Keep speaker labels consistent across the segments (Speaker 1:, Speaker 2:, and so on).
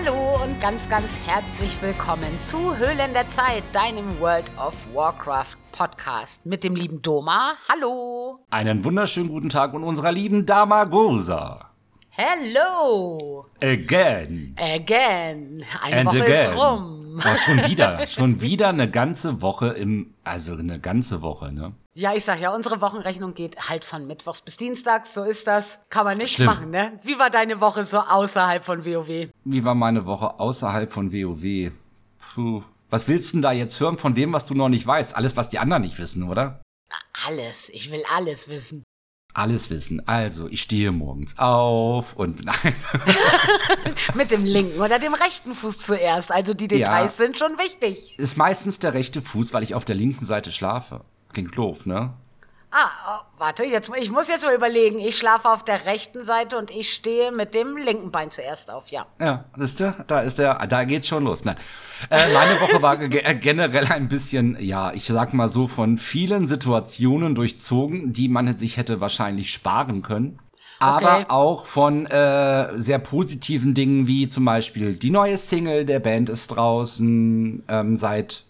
Speaker 1: Hallo und ganz, ganz herzlich willkommen zu Höhlen der Zeit, deinem World of Warcraft Podcast mit dem lieben Doma. Hallo.
Speaker 2: Einen wunderschönen guten Tag und unserer lieben Dama Gursa.
Speaker 1: Hello.
Speaker 2: Again.
Speaker 1: Again. Eine
Speaker 2: And
Speaker 1: Woche
Speaker 2: again.
Speaker 1: ist rum.
Speaker 2: Oh, schon wieder, schon wieder eine ganze Woche im, also eine ganze Woche, ne?
Speaker 1: Ja, ich sag ja, unsere Wochenrechnung geht halt von Mittwochs bis Dienstags, so ist das. Kann man nichts machen, ne? Wie war deine Woche so außerhalb von WoW?
Speaker 2: Wie war meine Woche außerhalb von WoW? Puh. Was willst du denn da jetzt hören von dem, was du noch nicht weißt? Alles, was die anderen nicht wissen, oder?
Speaker 1: Alles. Ich will alles wissen.
Speaker 2: Alles wissen. Also, ich stehe morgens auf und nein.
Speaker 1: Mit dem linken oder dem rechten Fuß zuerst. Also die Details
Speaker 2: Ja.
Speaker 1: sind schon wichtig.
Speaker 2: Ist meistens der rechte Fuß, weil ich auf der linken Seite schlafe. Klingt doof, ne?
Speaker 1: Ah, oh, warte, jetzt, ich muss jetzt mal überlegen. Ich schlafe auf der rechten Seite und ich stehe mit dem linken Bein zuerst auf, ja.
Speaker 2: Ja, wisst ihr, da ist der, da geht's schon los. Nein. Äh, meine Woche war äh, generell ein bisschen, ja, ich sag mal so, von vielen Situationen durchzogen, die man sich hätte wahrscheinlich sparen können. Aber
Speaker 1: Okay.
Speaker 2: auch von äh, sehr positiven Dingen, wie zum Beispiel die neue Single der Band ist draußen ähm, seit,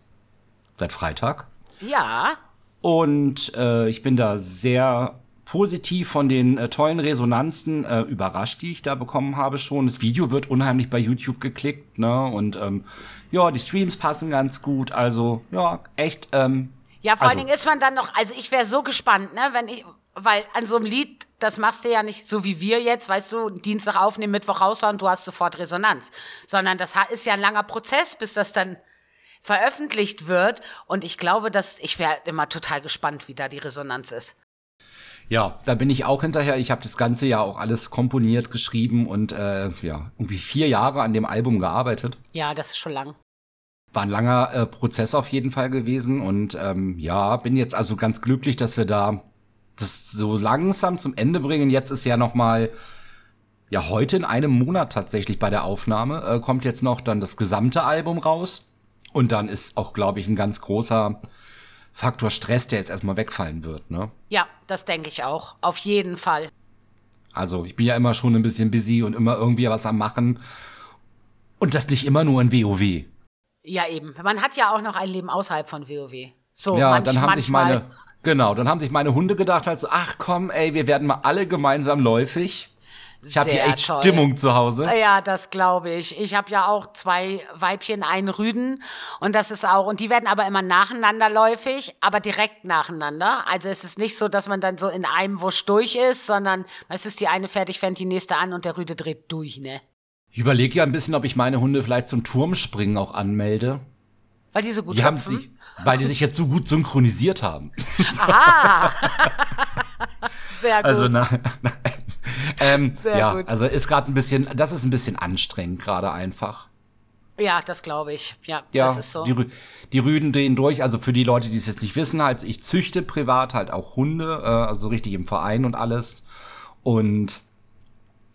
Speaker 2: seit Freitag.
Speaker 1: Ja,
Speaker 2: Und äh, ich bin da sehr positiv von den äh, tollen Resonanzen äh, überrascht, die ich da bekommen habe schon. Das Video wird unheimlich bei YouTube geklickt, ne? Und ähm, ja, die Streams passen ganz gut. Also, ja, echt. Ähm,
Speaker 1: Ja, vor allen
Speaker 2: Also-
Speaker 1: Dingen ist man dann noch, also ich wäre so gespannt, ne, wenn ich, weil an so einem Lied, das machst du ja nicht so wie wir jetzt, weißt du, Dienstag aufnehmen, Mittwoch raushauen, du hast sofort Resonanz. Sondern das ist ja ein langer Prozess, bis das dann veröffentlicht wird. Und ich glaube, dass, ich wäre immer total gespannt, wie da die Resonanz ist.
Speaker 2: ja, da bin ich auch hinterher. Ich habe das ganze Jahr auch alles komponiert, geschrieben und äh, ja, irgendwie vier Jahre an dem Album gearbeitet.
Speaker 1: Ja, das ist schon lang.
Speaker 2: War ein langer äh, Prozess auf jeden Fall gewesen und ähm, ja, bin jetzt also ganz glücklich, dass wir da das so langsam zum Ende bringen. Jetzt ist ja noch mal ja heute in einem Monat tatsächlich bei der Aufnahme äh, kommt jetzt noch dann das gesamte Album raus und dann ist auch glaube ich ein ganz großer Faktor Stress, der jetzt erstmal wegfallen wird, ne?
Speaker 1: Ja, das denke ich auch. Auf jeden Fall.
Speaker 2: Also ich bin ja immer schon ein bisschen busy und immer irgendwie was am machen und das nicht immer nur in WoW.
Speaker 1: Ja, eben. Man hat ja auch noch ein Leben außerhalb von WoW. So,
Speaker 2: Ja,
Speaker 1: manch-
Speaker 2: dann haben sich meine, genau, dann haben sich meine Hunde gedacht halt so, ach komm, ey, wir werden mal alle gemeinsam läufig. Ich habe hier echt
Speaker 1: toll.
Speaker 2: Stimmung zu Hause.
Speaker 1: Ja, das glaube ich. Ich habe ja auch zwei Weibchen, einen Rüden und das ist auch und die werden aber immer nacheinander läufig, aber direkt nacheinander. Also es ist nicht so, dass man dann so in einem Wusch durch ist, sondern es ist die eine fertig, fängt die nächste an und der Rüde dreht durch, ne?
Speaker 2: Ich überlege ja ein bisschen, ob ich meine Hunde vielleicht zum Turmspringen auch anmelde.
Speaker 1: Weil die so gut
Speaker 2: Die haben sich, weil die sich jetzt so gut synchronisiert haben.
Speaker 1: Aha. Sehr gut.
Speaker 2: Also na, nein. Ähm, ja,
Speaker 1: gut.
Speaker 2: also ist gerade ein bisschen, das ist ein bisschen anstrengend gerade einfach.
Speaker 1: ja, das glaube ich. Ja,
Speaker 2: Ja,
Speaker 1: das ist so.
Speaker 2: die, die Rüden drehen durch. Also für die Leute, die es jetzt nicht wissen, halt, ich züchte privat halt auch Hunde, äh, also richtig im Verein und alles. Und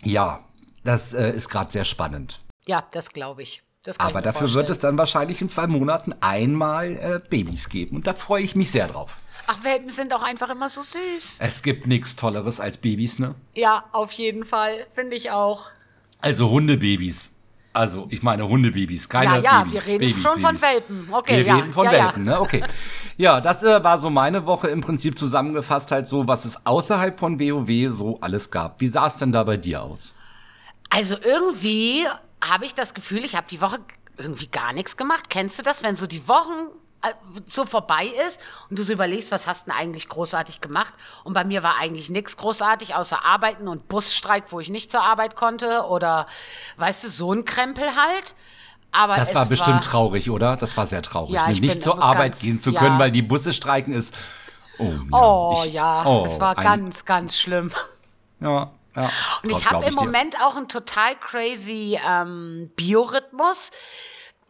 Speaker 2: ja, das äh, ist gerade sehr spannend.
Speaker 1: ja, das glaube ich. Das ich
Speaker 2: Aber
Speaker 1: mir
Speaker 2: dafür wird es dann wahrscheinlich in zwei Monaten einmal äh, Babys geben. Und da freue ich mich sehr drauf.
Speaker 1: Ach, Welpen sind auch einfach immer so süß.
Speaker 2: Es gibt nichts Tolleres als Babys, ne?
Speaker 1: Ja, auf jeden Fall. Finde ich auch.
Speaker 2: Also Hundebabys. Also, ich meine Hundebabys, keine
Speaker 1: Ja, ja,
Speaker 2: Babys.
Speaker 1: wir reden
Speaker 2: Babys,
Speaker 1: schon von
Speaker 2: Babys.
Speaker 1: Welpen. Okay,
Speaker 2: wir
Speaker 1: ja,
Speaker 2: reden von
Speaker 1: ja.
Speaker 2: Welpen, ne? Okay. Ja, das äh, war so meine Woche im Prinzip zusammengefasst halt so, was es außerhalb von WoW so alles gab. Wie sah es denn da bei dir aus?
Speaker 1: Also irgendwie habe ich das Gefühl, ich habe die Woche irgendwie gar nichts gemacht. Kennst du das, wenn so die Wochen so vorbei ist und du so überlegst, was hast du denn eigentlich großartig gemacht? Und bei mir war eigentlich nichts großartig, außer Arbeiten und Busstreik, wo ich nicht zur Arbeit konnte oder, weißt du, so ein Krempel halt. Aber
Speaker 2: Das war bestimmt traurig, oder? Das war sehr traurig,
Speaker 1: Ja,
Speaker 2: ne?
Speaker 1: ich
Speaker 2: nicht zur Arbeit
Speaker 1: ganz-
Speaker 2: gehen zu
Speaker 1: ja.
Speaker 2: können, weil die Busse streiken ist. Oh, ja.
Speaker 1: Oh
Speaker 2: Ich-
Speaker 1: ja,
Speaker 2: oh,
Speaker 1: es war
Speaker 2: ein-
Speaker 1: ganz, ganz schlimm.
Speaker 2: Ja, ja.
Speaker 1: Und
Speaker 2: Gott,
Speaker 1: ich habe im
Speaker 2: dir.
Speaker 1: Moment auch einen total crazy ähm, Biorhythmus.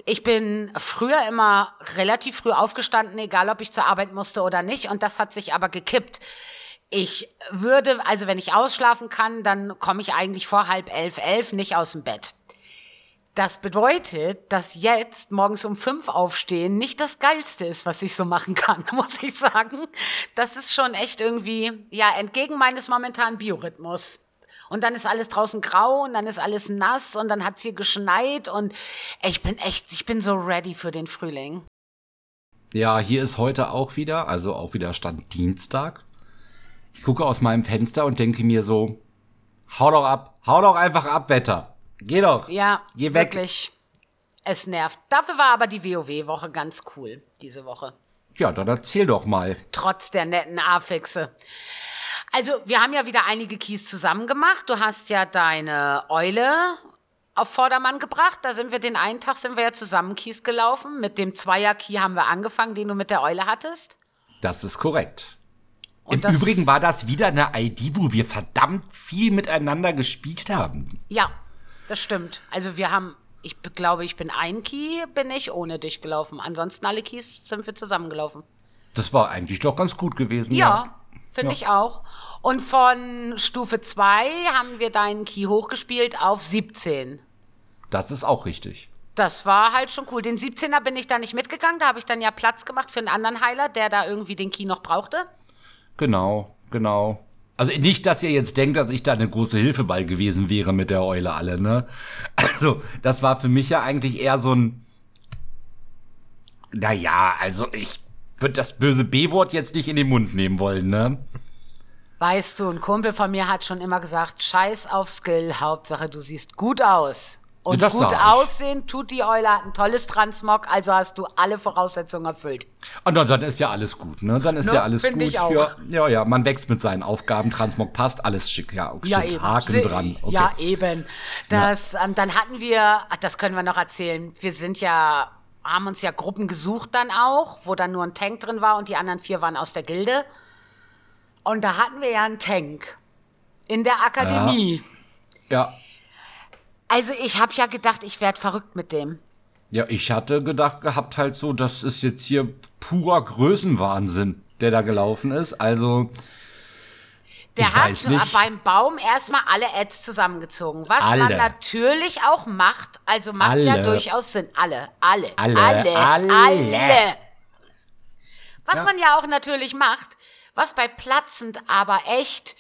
Speaker 1: Ich bin früher immer relativ früh aufgestanden, egal ob ich zur Arbeit musste oder nicht. Und das hat sich aber gekippt. Ich würde, also wenn ich ausschlafen kann, dann komme ich eigentlich vor halb elf, elf nicht aus dem Bett. Das bedeutet, dass jetzt morgens um fünf aufstehen nicht das Geilste ist, was ich so machen kann, muss ich sagen. Das ist schon echt irgendwie, ja, entgegen meines momentanen Biorhythmus. Und dann ist alles draußen grau und dann ist alles nass und dann hat es hier geschneit und ich bin echt, ich bin so ready für den Frühling.
Speaker 2: Ja, hier ist heute auch wieder, also auch wieder Stand Dienstag. Ich gucke aus meinem Fenster und denke mir so, hau doch ab, hau doch einfach ab, Wetter. Geh doch.
Speaker 1: Ja, geh weg. Wirklich. Es nervt. Dafür war aber die WoW-Woche ganz cool, diese Woche.
Speaker 2: Ja, dann erzähl doch mal.
Speaker 1: Trotz der netten Affixe. Also, wir haben ja wieder einige Keys zusammen gemacht. Du hast ja deine Eule auf Vordermann gebracht. Da sind wir den einen Tag sind wir ja zusammen Keys gelaufen. Mit dem Zweier-Key haben wir angefangen, den du mit der Eule hattest.
Speaker 2: Das ist korrekt. Und Im Übrigen war das wieder eine ID, wo wir verdammt viel miteinander gespielt haben.
Speaker 1: Ja, das stimmt. Also wir haben, ich glaube, ich bin ein Key, bin ich ohne dich gelaufen. Ansonsten alle Keys sind wir zusammengelaufen.
Speaker 2: Das war eigentlich doch ganz gut gewesen,
Speaker 1: ja. ja. Finde ja. ich auch. Und von Stufe 2 haben wir deinen Key hochgespielt auf 17.
Speaker 2: Das ist auch richtig.
Speaker 1: Das war halt schon cool. Den 17er bin ich da nicht mitgegangen. Da habe ich dann ja Platz gemacht für einen anderen Heiler, der da irgendwie den Key noch brauchte.
Speaker 2: Genau, genau. Also nicht, dass ihr jetzt denkt, dass ich da eine große Hilfe bei gewesen wäre mit der Eule alle, ne? Also, das war für mich ja eigentlich eher so ein. Naja, also ich würde das böse B-Wort jetzt nicht in den Mund nehmen wollen, ne?
Speaker 1: Weißt du, ein Kumpel von mir hat schon immer gesagt, scheiß auf Skill, Hauptsache du siehst gut aus. Und das gut aussehen tut die Eule, hat ein tolles Transmog, also hast du alle Voraussetzungen erfüllt.
Speaker 2: Und dann, dann ist ja alles gut, ne? Dann ist no, ja alles gut
Speaker 1: ich auch.
Speaker 2: für. Ja, ja, man wächst mit seinen Aufgaben, Transmog passt, alles schick, ja,
Speaker 1: ja
Speaker 2: schick,
Speaker 1: eben.
Speaker 2: Haken Se dran.
Speaker 1: Okay. Ja, eben. Das, ja. Ähm, dann hatten wir, das können wir noch erzählen, wir sind ja, haben uns ja Gruppen gesucht dann auch, wo dann nur ein Tank drin war und die anderen vier waren aus der Gilde. Und da hatten wir ja einen Tank. In der Akademie.
Speaker 2: ja. ja.
Speaker 1: Also ich habe ja gedacht, ich werde verrückt mit dem.
Speaker 2: Ja, ich hatte gedacht gehabt halt so, das ist jetzt hier purer Größenwahnsinn, der da gelaufen ist. Also
Speaker 1: der ich hat nicht. beim Baum erstmal alle Ads zusammengezogen. Was alle. man natürlich auch macht, also macht alle. ja durchaus Sinn. Alle, alle, alle, alle, alle. alle. Was ja. man ja auch natürlich macht, was bei Platzend aber echt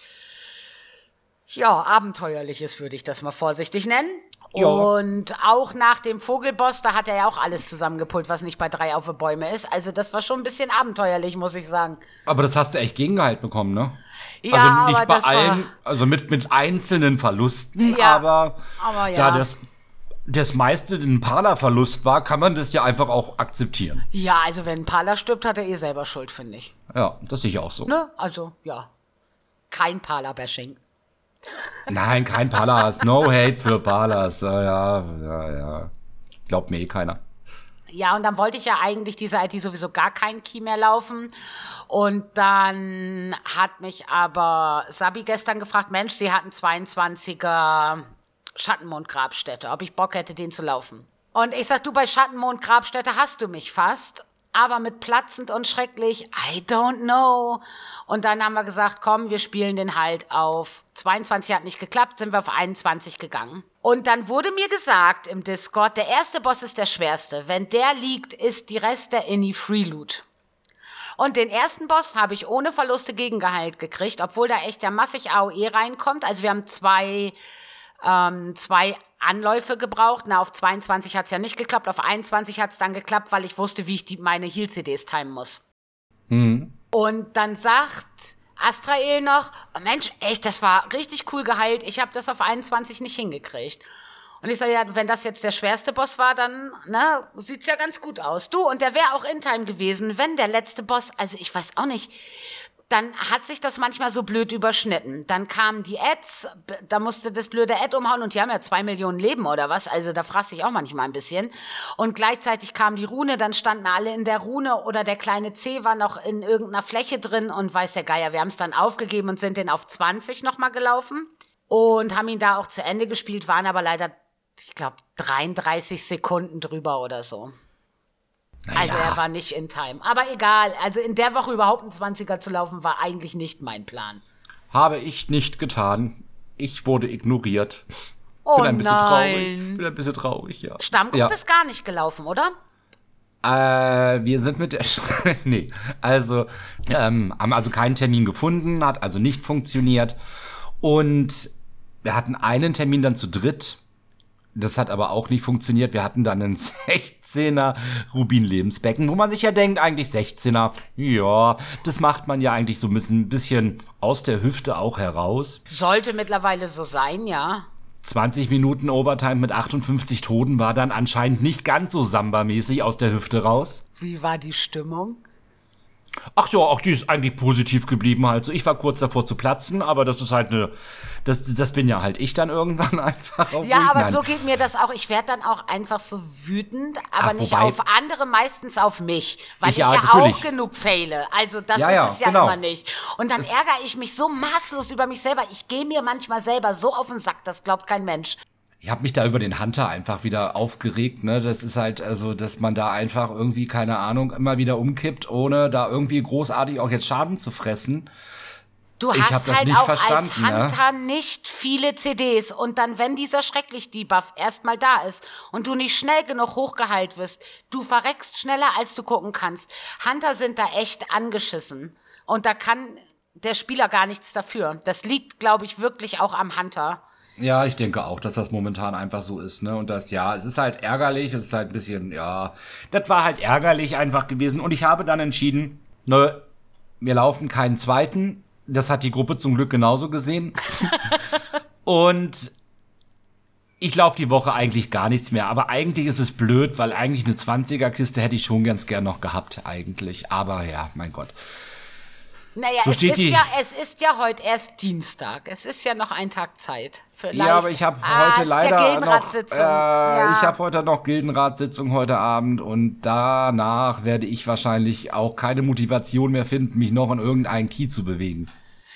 Speaker 1: ja, abenteuerliches würde ich das mal vorsichtig nennen. Ja. Und auch nach dem Vogelboss, da hat er ja auch alles zusammengepult, was nicht bei drei auf Bäume ist. Also das war schon ein bisschen abenteuerlich, muss ich sagen.
Speaker 2: Aber das hast du echt Gegengehalt bekommen, ne? Ja, also nicht bei allen, also mit, mit einzelnen Verlusten, ja, aber, aber ja. da das, das meiste ein Parler-Verlust war, kann man das ja einfach auch akzeptieren.
Speaker 1: Ja, also wenn ein Parler stirbt, hat er eh selber Schuld, finde ich.
Speaker 2: Ja, das sehe ich auch so.
Speaker 1: Ne? Also, ja. Kein Parler-Bashing.
Speaker 2: Nein, kein Palas. No hate für Palas. Ja, ja, ja, ja. Glaubt mir eh keiner.
Speaker 1: Ja, und dann wollte ich ja eigentlich diese IT sowieso gar keinen Key mehr laufen. Und dann hat mich aber Sabi gestern gefragt, Mensch, sie hatten 22er Schattenmond-Grabstätte, ob ich Bock hätte, den zu laufen. Und ich sag, du, bei Schattenmond-Grabstätte hast du mich fast aber mit platzend und schrecklich, I don't know. Und dann haben wir gesagt, komm, wir spielen den halt auf 22 hat nicht geklappt, sind wir auf 21 gegangen. Und dann wurde mir gesagt im Discord, der erste Boss ist der schwerste. Wenn der liegt, ist die Rest der Inni Free Loot. Und den ersten Boss habe ich ohne Verluste gegengeheilt gekriegt, obwohl da echt ja massig AOE reinkommt. Also wir haben zwei, ähm, zwei Anläufe gebraucht. Na, auf 22 hat es ja nicht geklappt, auf 21 hat es dann geklappt, weil ich wusste, wie ich die, meine Heal-CDs timen muss. Mhm. Und dann sagt Astrael noch, oh Mensch, echt, das war richtig cool geheilt. Ich habe das auf 21 nicht hingekriegt. Und ich sage, ja, wenn das jetzt der schwerste Boss war, dann ne, sieht's ja ganz gut aus. Du, und der wäre auch in Time gewesen, wenn der letzte Boss, also ich weiß auch nicht, dann hat sich das manchmal so blöd überschnitten. Dann kamen die Ads, da musste das blöde Ad umhauen und die haben ja zwei Millionen Leben oder was, also da fraß ich auch manchmal ein bisschen. Und gleichzeitig kam die Rune, dann standen alle in der Rune oder der kleine C war noch in irgendeiner Fläche drin und weiß der Geier, wir haben es dann aufgegeben und sind den auf 20 nochmal gelaufen und haben ihn da auch zu Ende gespielt, waren aber leider, ich glaube, 33 Sekunden drüber oder so. Naja. Also er war nicht in Time. Aber egal, also in der Woche überhaupt einen 20er zu laufen, war eigentlich nicht mein Plan.
Speaker 2: Habe ich nicht getan. Ich wurde ignoriert.
Speaker 1: Oh
Speaker 2: bin ein bisschen
Speaker 1: nein.
Speaker 2: traurig. Bin ein bisschen traurig, ja.
Speaker 1: Stammgruppe
Speaker 2: ja.
Speaker 1: ist gar nicht gelaufen, oder?
Speaker 2: Äh, wir sind mit der. nee, also, ähm, haben also keinen Termin gefunden, hat also nicht funktioniert. Und wir hatten einen Termin dann zu dritt. Das hat aber auch nicht funktioniert. Wir hatten dann einen 16er Rubin-Lebensbecken, wo man sich ja denkt, eigentlich 16er, ja, das macht man ja eigentlich so ein bisschen aus der Hüfte auch heraus.
Speaker 1: Sollte mittlerweile so sein, ja.
Speaker 2: 20 Minuten Overtime mit 58 Toten war dann anscheinend nicht ganz so Samba-mäßig aus der Hüfte raus.
Speaker 1: Wie war die Stimmung?
Speaker 2: Ach ja, auch die ist eigentlich positiv geblieben halt. So, ich war kurz davor zu platzen, aber das ist halt eine, das, das bin ja halt ich dann irgendwann einfach.
Speaker 1: ja, aber Nein. so geht mir das auch. Ich werde dann auch einfach so wütend, aber Ach, nicht wobei, auf andere, meistens auf mich, weil ich, ich ja, ja auch genug fehle. Also das ja, ist ja, es ja genau. immer nicht. Und dann das ärgere ich mich so maßlos über mich selber. Ich gehe mir manchmal selber so auf den Sack, das glaubt kein Mensch
Speaker 2: ich habe mich da über den Hunter einfach wieder aufgeregt. Ne? Das ist halt, also, dass man da einfach irgendwie, keine Ahnung, immer wieder umkippt, ohne da irgendwie großartig auch jetzt Schaden zu fressen.
Speaker 1: Du ich hast halt auch als ne? Hunter ne? nicht viele CDs und dann, wenn dieser schrecklich Debuff erstmal da ist und du nicht schnell genug hochgeheilt wirst, du verreckst schneller, als du gucken kannst. Hunter sind da echt angeschissen und da kann der Spieler gar nichts dafür. Das liegt, glaube ich, wirklich auch am Hunter.
Speaker 2: Ja, ich denke auch, dass das momentan einfach so ist, ne? Und das, ja, es ist halt ärgerlich, es ist halt ein bisschen, ja, das war halt ärgerlich einfach gewesen. Und ich habe dann entschieden, ne, wir laufen keinen zweiten. Das hat die Gruppe zum Glück genauso gesehen. Und ich laufe die Woche eigentlich gar nichts mehr. Aber eigentlich ist es blöd, weil eigentlich eine 20er-Kiste hätte ich schon ganz gern noch gehabt, eigentlich. Aber ja, mein Gott.
Speaker 1: Naja, so es, ist ja, es ist ja heute erst Dienstag. Es ist ja noch ein Tag Zeit.
Speaker 2: Vielleicht. Ja, aber ich habe ah, heute leider noch. Äh, ja. Ich habe heute noch Gildenratssitzung heute Abend und danach werde ich wahrscheinlich auch keine Motivation mehr finden, mich noch in irgendeinen Key zu bewegen.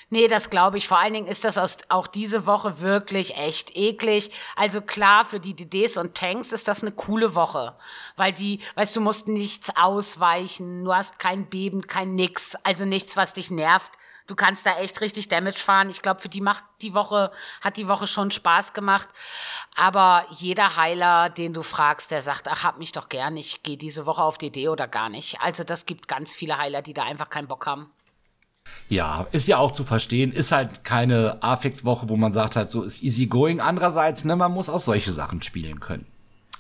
Speaker 1: Nee, das glaube ich. Vor allen Dingen ist das auch diese Woche wirklich echt eklig. Also klar, für die DDs und Tanks ist das eine coole Woche. Weil die, weißt du, musst nichts ausweichen, du hast kein Beben, kein Nix, also nichts, was dich nervt. Du kannst da echt richtig Damage fahren. Ich glaube, für die macht die Woche, hat die Woche schon Spaß gemacht. Aber jeder Heiler, den du fragst, der sagt, ach, hab mich doch gern, ich gehe diese Woche auf DD oder gar nicht. Also das gibt ganz viele Heiler, die da einfach keinen Bock haben.
Speaker 2: Ja, ist ja auch zu verstehen, ist halt keine Afix-Woche, wo man sagt halt so, ist easy going. Andererseits, ne, man muss auch solche Sachen spielen können.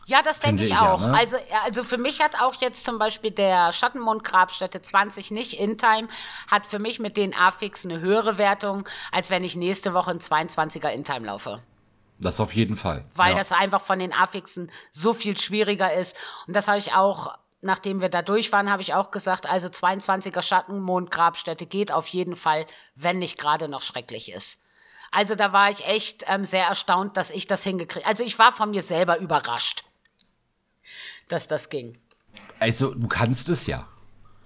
Speaker 1: Ja, das denke ich, ich, auch. Ja, ne? also, also für mich hat auch jetzt zum Beispiel der Schattenmond-Grabstätte 20 nicht in Time, hat für mich mit den Afix eine höhere Wertung, als wenn ich nächste Woche ein 22er in Time laufe.
Speaker 2: Das auf jeden Fall.
Speaker 1: Weil ja. das einfach von den Affixen so viel schwieriger ist. Und das habe ich auch nachdem wir da durch waren, habe ich auch gesagt, also 22er Schattenmond-Grabstätte geht auf jeden Fall, wenn nicht gerade noch schrecklich ist. Also da war ich echt ähm, sehr erstaunt, dass ich das hingekriegt Also ich war von mir selber überrascht, dass das ging.
Speaker 2: Also du kannst es ja.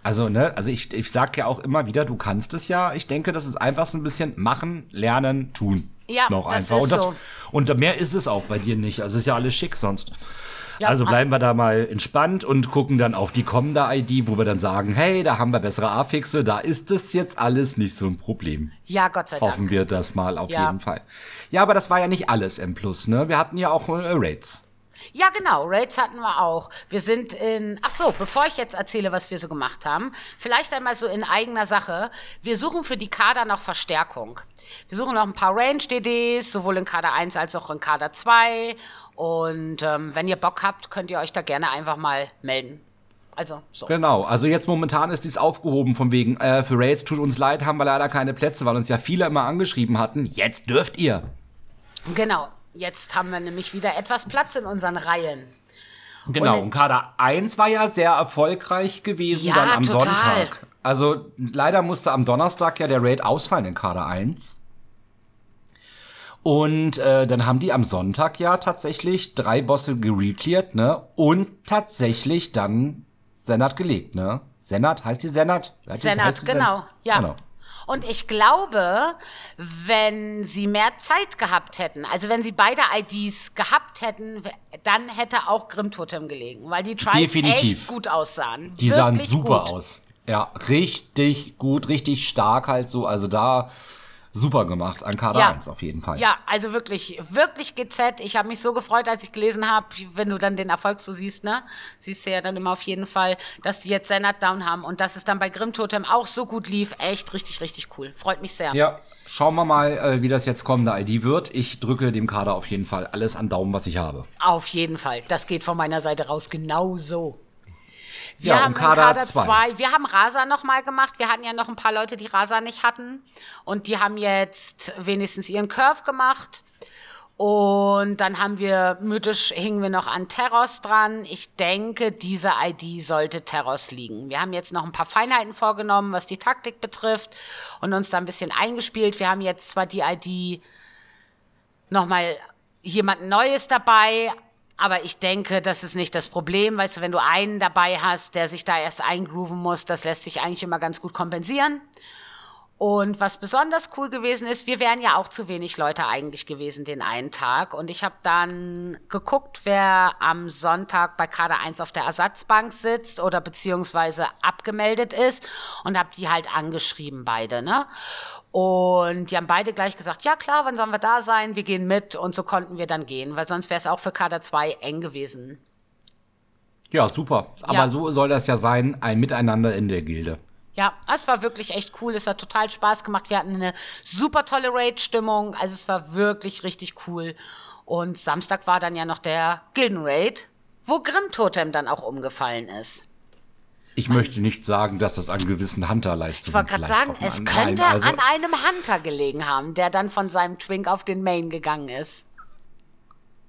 Speaker 2: Also, ne, also ich, ich sag ja auch immer wieder, du kannst es ja. Ich denke, das ist einfach so ein bisschen machen, lernen, tun.
Speaker 1: Ja,
Speaker 2: noch
Speaker 1: das
Speaker 2: einfach.
Speaker 1: Ist
Speaker 2: und, das,
Speaker 1: so.
Speaker 2: und mehr ist es auch bei dir nicht. Also ist ja alles schick sonst. Ja, also bleiben wir da mal entspannt und gucken dann auf die kommende ID, wo wir dann sagen, hey, da haben wir bessere Affixe, da ist das jetzt alles nicht so ein Problem.
Speaker 1: Ja, Gott sei Dank.
Speaker 2: Hoffen wir das mal auf ja. jeden Fall. Ja, aber das war ja nicht alles M+, ne? Wir hatten ja auch äh, Raids.
Speaker 1: Ja, genau, Raids hatten wir auch. Wir sind in, ach so, bevor ich jetzt erzähle, was wir so gemacht haben, vielleicht einmal so in eigener Sache. Wir suchen für die Kader noch Verstärkung. Wir suchen noch ein paar Range-DDs, sowohl in Kader 1 als auch in Kader 2 und ähm, wenn ihr Bock habt, könnt ihr euch da gerne einfach mal melden. Also, so.
Speaker 2: Genau, also jetzt momentan ist dies aufgehoben von wegen, äh, für Raids tut uns leid, haben wir leider keine Plätze, weil uns ja viele immer angeschrieben hatten. Jetzt dürft ihr.
Speaker 1: Genau, jetzt haben wir nämlich wieder etwas Platz in unseren Reihen.
Speaker 2: Genau, und, und Kader 1 war ja sehr erfolgreich gewesen
Speaker 1: ja,
Speaker 2: dann am
Speaker 1: total.
Speaker 2: Sonntag. Also leider musste am Donnerstag ja der Raid ausfallen in Kader 1. Und äh, dann haben die am Sonntag ja tatsächlich drei Bosse gerecleart, ne? Und tatsächlich dann Senat gelegt, ne? Senat, heißt die Senat?
Speaker 1: Heißt Senat, die, genau, Sen ja. Genau. Und ich glaube, wenn sie mehr Zeit gehabt hätten, also wenn sie beide IDs gehabt hätten, dann hätte auch Grimtotem gelegen, weil die Trials
Speaker 2: Definitiv.
Speaker 1: echt gut aussahen.
Speaker 2: Die Wirklich sahen super gut. aus. Ja, richtig gut, richtig stark halt so. Also da super gemacht an Kader
Speaker 1: Ja.
Speaker 2: 1 auf jeden Fall.
Speaker 1: Ja, also wirklich, wirklich GZ. Ich habe mich so gefreut, als ich gelesen habe, wenn du dann den Erfolg so siehst, ne? Siehst du ja dann immer auf jeden Fall, dass die jetzt Senat Down haben und dass es dann bei Grimm Totem auch so gut lief. Echt richtig, richtig cool. Freut mich sehr.
Speaker 2: Ja, schauen wir mal, äh, wie das jetzt kommende ID wird. Ich drücke dem Kader auf jeden Fall alles an Daumen, was ich habe.
Speaker 1: Auf jeden Fall. Das geht von meiner Seite raus genau so. Wir
Speaker 2: Ja,
Speaker 1: haben
Speaker 2: Kader
Speaker 1: Kader
Speaker 2: zwei.
Speaker 1: 2. Wir haben Rasa noch mal gemacht. Wir hatten ja noch ein paar Leute, die Rasa nicht hatten. Und die haben jetzt wenigstens ihren Curve gemacht. Und dann haben wir, mythisch hingen wir noch an Terros dran. Ich denke, diese ID sollte Terros liegen. Wir haben jetzt noch ein paar Feinheiten vorgenommen, was die Taktik betrifft und uns da ein bisschen eingespielt. Wir haben jetzt zwar die ID nochmal jemand Neues dabei. Aber ich denke, das ist nicht das Problem. Weißt du, wenn du einen dabei hast, der sich da erst eingrooven muss, das lässt sich eigentlich immer ganz gut kompensieren. Und was besonders cool gewesen ist, wir wären ja auch zu wenig Leute eigentlich gewesen den einen Tag. Und ich habe dann geguckt, wer am Sonntag bei Kader 1 auf der Ersatzbank sitzt oder beziehungsweise abgemeldet ist und habe die halt angeschrieben, beide, ne? Und die haben beide gleich gesagt, ja klar, wann sollen wir da sein? Wir gehen mit. Und so konnten wir dann gehen, weil sonst wäre es auch für Kader 2 eng gewesen.
Speaker 2: Ja, super. Aber
Speaker 1: Ja.
Speaker 2: so soll das ja sein, ein Miteinander in der Gilde.
Speaker 1: Ja, es war wirklich echt cool. Es hat total Spaß gemacht. Wir hatten eine super tolle Raid-Stimmung. Also es war wirklich richtig cool. Und Samstag war dann ja noch der Gilden-Raid, wo Grimm Totem dann auch umgefallen ist.
Speaker 2: Ich möchte nicht sagen, dass das an gewissen Hunter-Leistungen
Speaker 1: Ich wollte gerade sagen, es
Speaker 2: an-
Speaker 1: könnte
Speaker 2: Nein, also-
Speaker 1: an einem Hunter gelegen haben, der dann von seinem Twink auf den Main gegangen ist.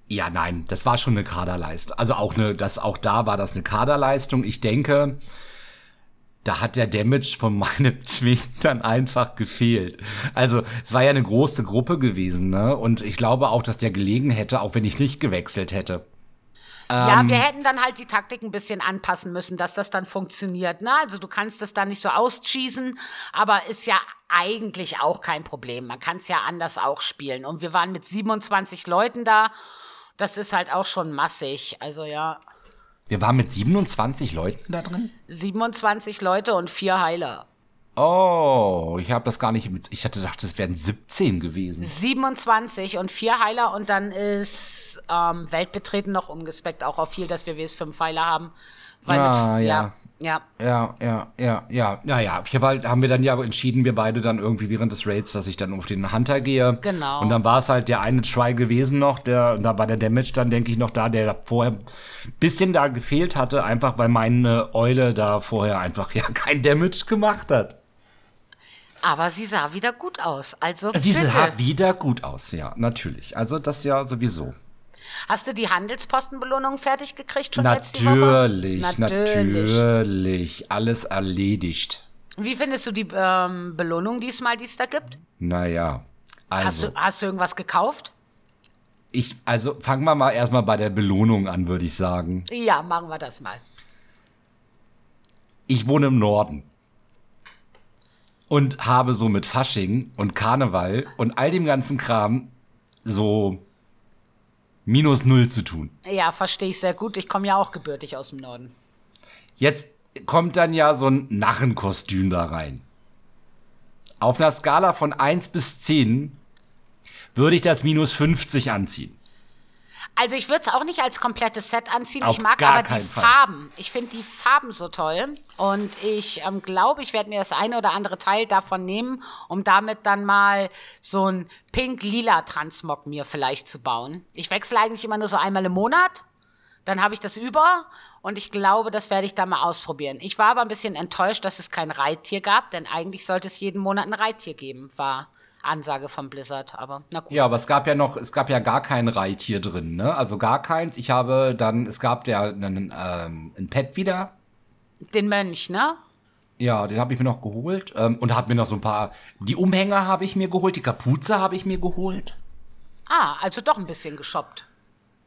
Speaker 2: Ja, nein, das war schon eine Kaderleistung. Also auch eine, das auch da war das eine Kaderleistung. Ich denke, da hat der Damage von meinem Twink dann einfach gefehlt. Also es war ja eine große Gruppe gewesen, ne? Und ich glaube auch, dass der gelegen hätte, auch wenn ich nicht gewechselt hätte.
Speaker 1: Ja,
Speaker 2: Ähm.
Speaker 1: wir hätten dann halt die Taktik ein bisschen anpassen müssen, dass das dann funktioniert. Ne? Also du kannst das dann nicht so auscheesen, aber ist ja eigentlich auch kein Problem. Man kann es ja anders auch spielen. Und wir waren mit 27 Leuten da. Das ist halt auch schon massig. Also ja,
Speaker 2: Wir waren mit 27 Leuten da drin.
Speaker 1: 27 Leute und vier Heiler.
Speaker 2: Oh, ich habe das gar nicht. mit- Ich hatte gedacht, das wären 17 gewesen.
Speaker 1: 27 und vier Heiler und dann ist ähm, Weltbetreten noch umgespeckt, auch auf viel, dass wir WS5 Heiler haben. Weil
Speaker 2: Ah,
Speaker 1: mit,
Speaker 2: ja.
Speaker 1: ja.
Speaker 2: Ja, ja, ja, ja. Naja, hier war, haben wir dann ja entschieden, wir beide dann irgendwie während des Raids, dass ich dann auf den Hunter gehe.
Speaker 1: Genau.
Speaker 2: Und dann war es halt der eine Try gewesen noch, der, und da war der Damage dann, denke ich, noch da, der vorher ein bisschen da gefehlt hatte, einfach weil meine Eule da vorher einfach ja kein Damage gemacht hat.
Speaker 1: Aber sie sah wieder gut aus. Also
Speaker 2: Sie
Speaker 1: bitte.
Speaker 2: sah wieder gut aus, ja, natürlich. Also das ja sowieso.
Speaker 1: Hast du die Handelspostenbelohnung fertig gekriegt schon Woche?
Speaker 2: Natürlich, natürlich. Alles erledigt.
Speaker 1: Wie findest du die ähm, Belohnung diesmal, die es da gibt?
Speaker 2: Naja,
Speaker 1: Hast,
Speaker 2: also.
Speaker 1: du, hast du irgendwas gekauft?
Speaker 2: Ich, also fangen wir mal erstmal bei der Belohnung an, würde ich sagen.
Speaker 1: Ja, machen wir das mal.
Speaker 2: Ich wohne im Norden. Und habe so mit Fasching und Karneval und all dem ganzen Kram so minus null zu tun.
Speaker 1: Ja, verstehe ich sehr gut. Ich komme ja auch gebürtig aus dem Norden.
Speaker 2: Jetzt kommt dann ja so ein Narrenkostüm da rein. Auf einer Skala von 1 bis 10 würde ich das minus 50 anziehen.
Speaker 1: Also ich würde es auch nicht als komplettes Set anziehen.
Speaker 2: Auf
Speaker 1: ich mag aber die
Speaker 2: Fall.
Speaker 1: Farben. Ich finde die Farben so toll. Und ich ähm, glaube, ich werde mir das eine oder andere Teil davon nehmen, um damit dann mal so ein pink-lila Transmog mir vielleicht zu bauen. Ich wechsle eigentlich immer nur so einmal im Monat. Dann habe ich das über und ich glaube, das werde ich da mal ausprobieren. Ich war aber ein bisschen enttäuscht, dass es kein Reittier gab, denn eigentlich sollte es jeden Monat ein Reittier geben, war Ansage von Blizzard. Aber na gut.
Speaker 2: Ja, aber es gab ja noch, es gab ja gar kein Reittier drin, ne? Also gar keins. Ich habe dann, es gab ja einen, ähm, ein Pet wieder.
Speaker 1: Den Mönch, ne?
Speaker 2: Ja, den habe ich mir noch geholt. Ähm, und hat mir noch so ein paar. Die Umhänger habe ich mir geholt, die Kapuze habe ich mir geholt.
Speaker 1: Ah, also doch ein bisschen geshoppt.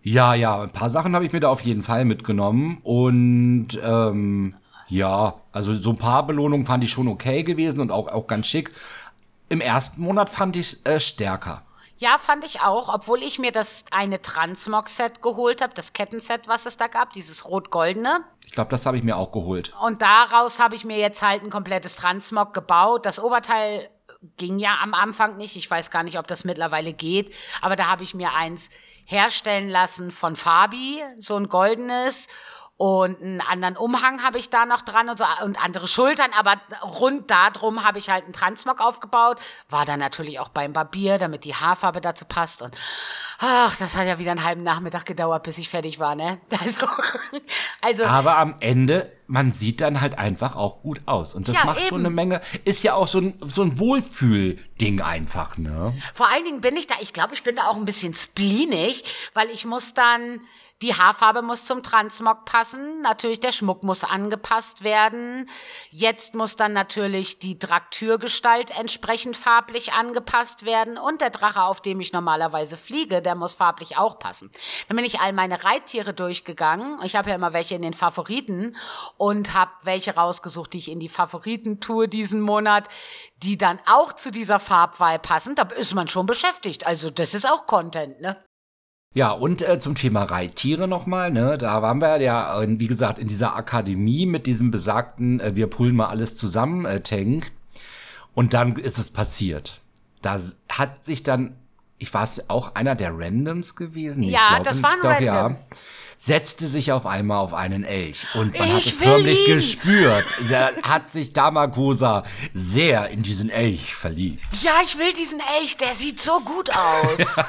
Speaker 2: Ja, ja, ein paar Sachen habe ich mir da auf jeden Fall mitgenommen. Und ähm, ja, also so ein paar Belohnungen fand ich schon okay gewesen und auch, auch ganz schick. Im ersten Monat fand ich es äh, stärker.
Speaker 1: Ja, fand ich auch, obwohl ich mir das eine Transmog-Set geholt habe, das Kettenset, was es da gab, dieses rot-goldene.
Speaker 2: Ich glaube, das habe ich mir auch geholt.
Speaker 1: Und daraus habe ich mir jetzt halt ein komplettes Transmog gebaut. Das Oberteil ging ja am Anfang nicht. Ich weiß gar nicht, ob das mittlerweile geht. Aber da habe ich mir eins herstellen lassen von Fabi, so ein goldenes und einen anderen Umhang habe ich da noch dran und, so, und andere Schultern, aber rund darum habe ich halt einen Transmog aufgebaut. War dann natürlich auch beim Barbier, damit die Haarfarbe dazu passt. Und ach, das hat ja wieder einen halben Nachmittag gedauert, bis ich fertig war, ne?
Speaker 2: Also, also aber am Ende, man sieht dann halt einfach auch gut aus. Und das ja, macht eben. schon eine Menge, ist ja auch so ein, so ein Wohlfühl-Ding einfach, ne?
Speaker 1: Vor allen Dingen bin ich da, ich glaube, ich bin da auch ein bisschen spleenig, weil ich muss dann die Haarfarbe muss zum Transmog passen. Natürlich, der Schmuck muss angepasst werden. Jetzt muss dann natürlich die Draktürgestalt entsprechend farblich angepasst werden. Und der Drache, auf dem ich normalerweise fliege, der muss farblich auch passen. Dann bin ich all meine Reittiere durchgegangen. Ich habe ja immer welche in den Favoriten und habe welche rausgesucht, die ich in die Favoriten tue diesen Monat, die dann auch zu dieser Farbwahl passen. Da ist man schon beschäftigt. Also das ist auch Content, ne?
Speaker 2: Ja, und äh, zum Thema Reittiere nochmal, ne? Da waren wir ja, äh, wie gesagt, in dieser Akademie mit diesem besagten, äh, wir pullen mal alles zusammen, äh, Tank. Und dann ist es passiert. Da hat sich dann, ich war es auch einer der Randoms gewesen.
Speaker 1: Ja, glaube, das war ein Random. Ja,
Speaker 2: setzte sich auf einmal auf einen Elch. Und man ich hat es förmlich ihn. gespürt. Er hat sich Damagosa sehr in diesen Elch verliebt.
Speaker 1: Ja, ich will diesen Elch, der sieht so gut aus.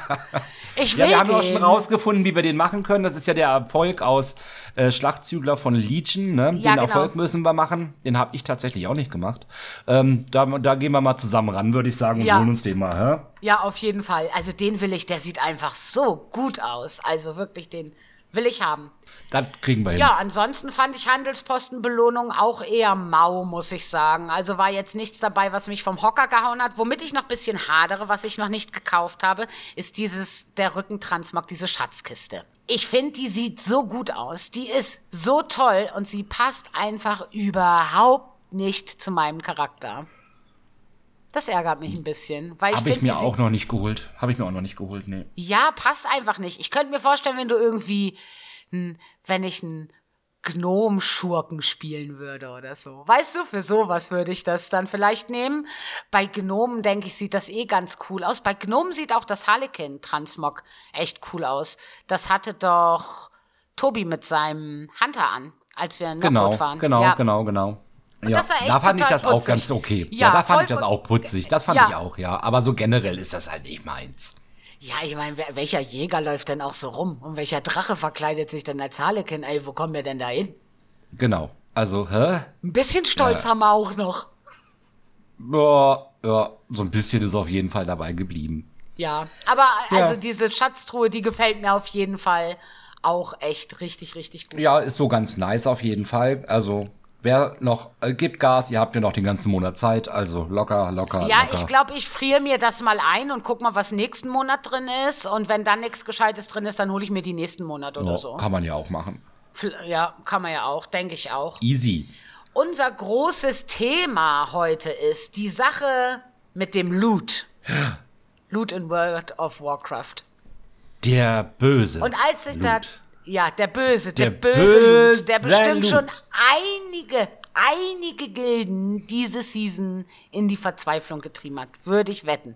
Speaker 2: Ich will ja, wir haben den. auch schon rausgefunden, wie wir den machen können. Das ist ja der Erfolg aus äh, Schlachtzügler von Legion. Ne? Den ja, genau. Erfolg müssen wir machen. Den habe ich tatsächlich auch nicht gemacht. Ähm, da, da gehen wir mal zusammen ran, würde ich sagen, und ja. holen uns den mal. Hä?
Speaker 1: Ja, auf jeden Fall. Also den will ich, der sieht einfach so gut aus. Also wirklich den Will ich haben.
Speaker 2: Das kriegen wir hin.
Speaker 1: Ja, ansonsten fand ich Handelspostenbelohnung auch eher mau, muss ich sagen. Also war jetzt nichts dabei, was mich vom Hocker gehauen hat. Womit ich noch ein bisschen hadere, was ich noch nicht gekauft habe, ist dieses, der Rückentransmog, diese Schatzkiste. Ich finde, die sieht so gut aus. Die ist so toll und sie passt einfach überhaupt nicht zu meinem Charakter. Das ärgert mich ein bisschen.
Speaker 2: Habe ich, mir auch noch nicht geholt. Habe ich mir auch noch nicht geholt, nee.
Speaker 1: Ja, passt einfach nicht. Ich könnte mir vorstellen, wenn du irgendwie, wenn ich einen Gnom-Schurken spielen würde oder so. Weißt du, für sowas würde ich das dann vielleicht nehmen. Bei Gnomen, denke ich, sieht das eh ganz cool aus. Bei Gnomen sieht auch das Harlequin-Transmog echt cool aus. Das hatte doch Tobi mit seinem Hunter an, als wir in
Speaker 2: genau,
Speaker 1: waren.
Speaker 2: Genau, ja. genau, genau. Und ja, da fand ich das putzig. auch ganz okay. Ja, ja da fand ich das auch putzig. Das fand ja. ich auch, ja. Aber so generell ist das halt nicht meins.
Speaker 1: Ja, ich meine, welcher Jäger läuft denn auch so rum? Und welcher Drache verkleidet sich denn als Harlequin? Ey, wo kommen wir denn da hin?
Speaker 2: Genau. Also, hä?
Speaker 1: Ein bisschen Stolz ja. haben wir auch noch.
Speaker 2: Ja, ja, so ein bisschen ist auf jeden Fall dabei geblieben.
Speaker 1: Ja, aber also diese Schatztruhe, die gefällt mir auf jeden Fall auch echt richtig, richtig gut.
Speaker 2: Ja, ist so ganz nice auf jeden Fall. Also Wer noch, äh, gibt Gas, ihr habt ja noch den ganzen Monat Zeit, also locker, locker.
Speaker 1: Ja,
Speaker 2: locker.
Speaker 1: ich glaube, ich friere mir das mal ein und guck mal, was nächsten Monat drin ist. Und wenn dann nichts Gescheites drin ist, dann hole ich mir die nächsten Monat oder oh, so.
Speaker 2: Kann man ja auch machen.
Speaker 1: Ja, kann man ja auch, denke ich auch.
Speaker 2: Easy.
Speaker 1: Unser großes Thema heute ist die Sache mit dem Loot. Loot in World of Warcraft.
Speaker 2: Der böse.
Speaker 1: Und als ich Loot. da ja, der Böse, der, der böse, böse Loot, der bestimmt Loot. schon einige, einige Gilden diese Season in die Verzweiflung getrieben hat, würde ich wetten.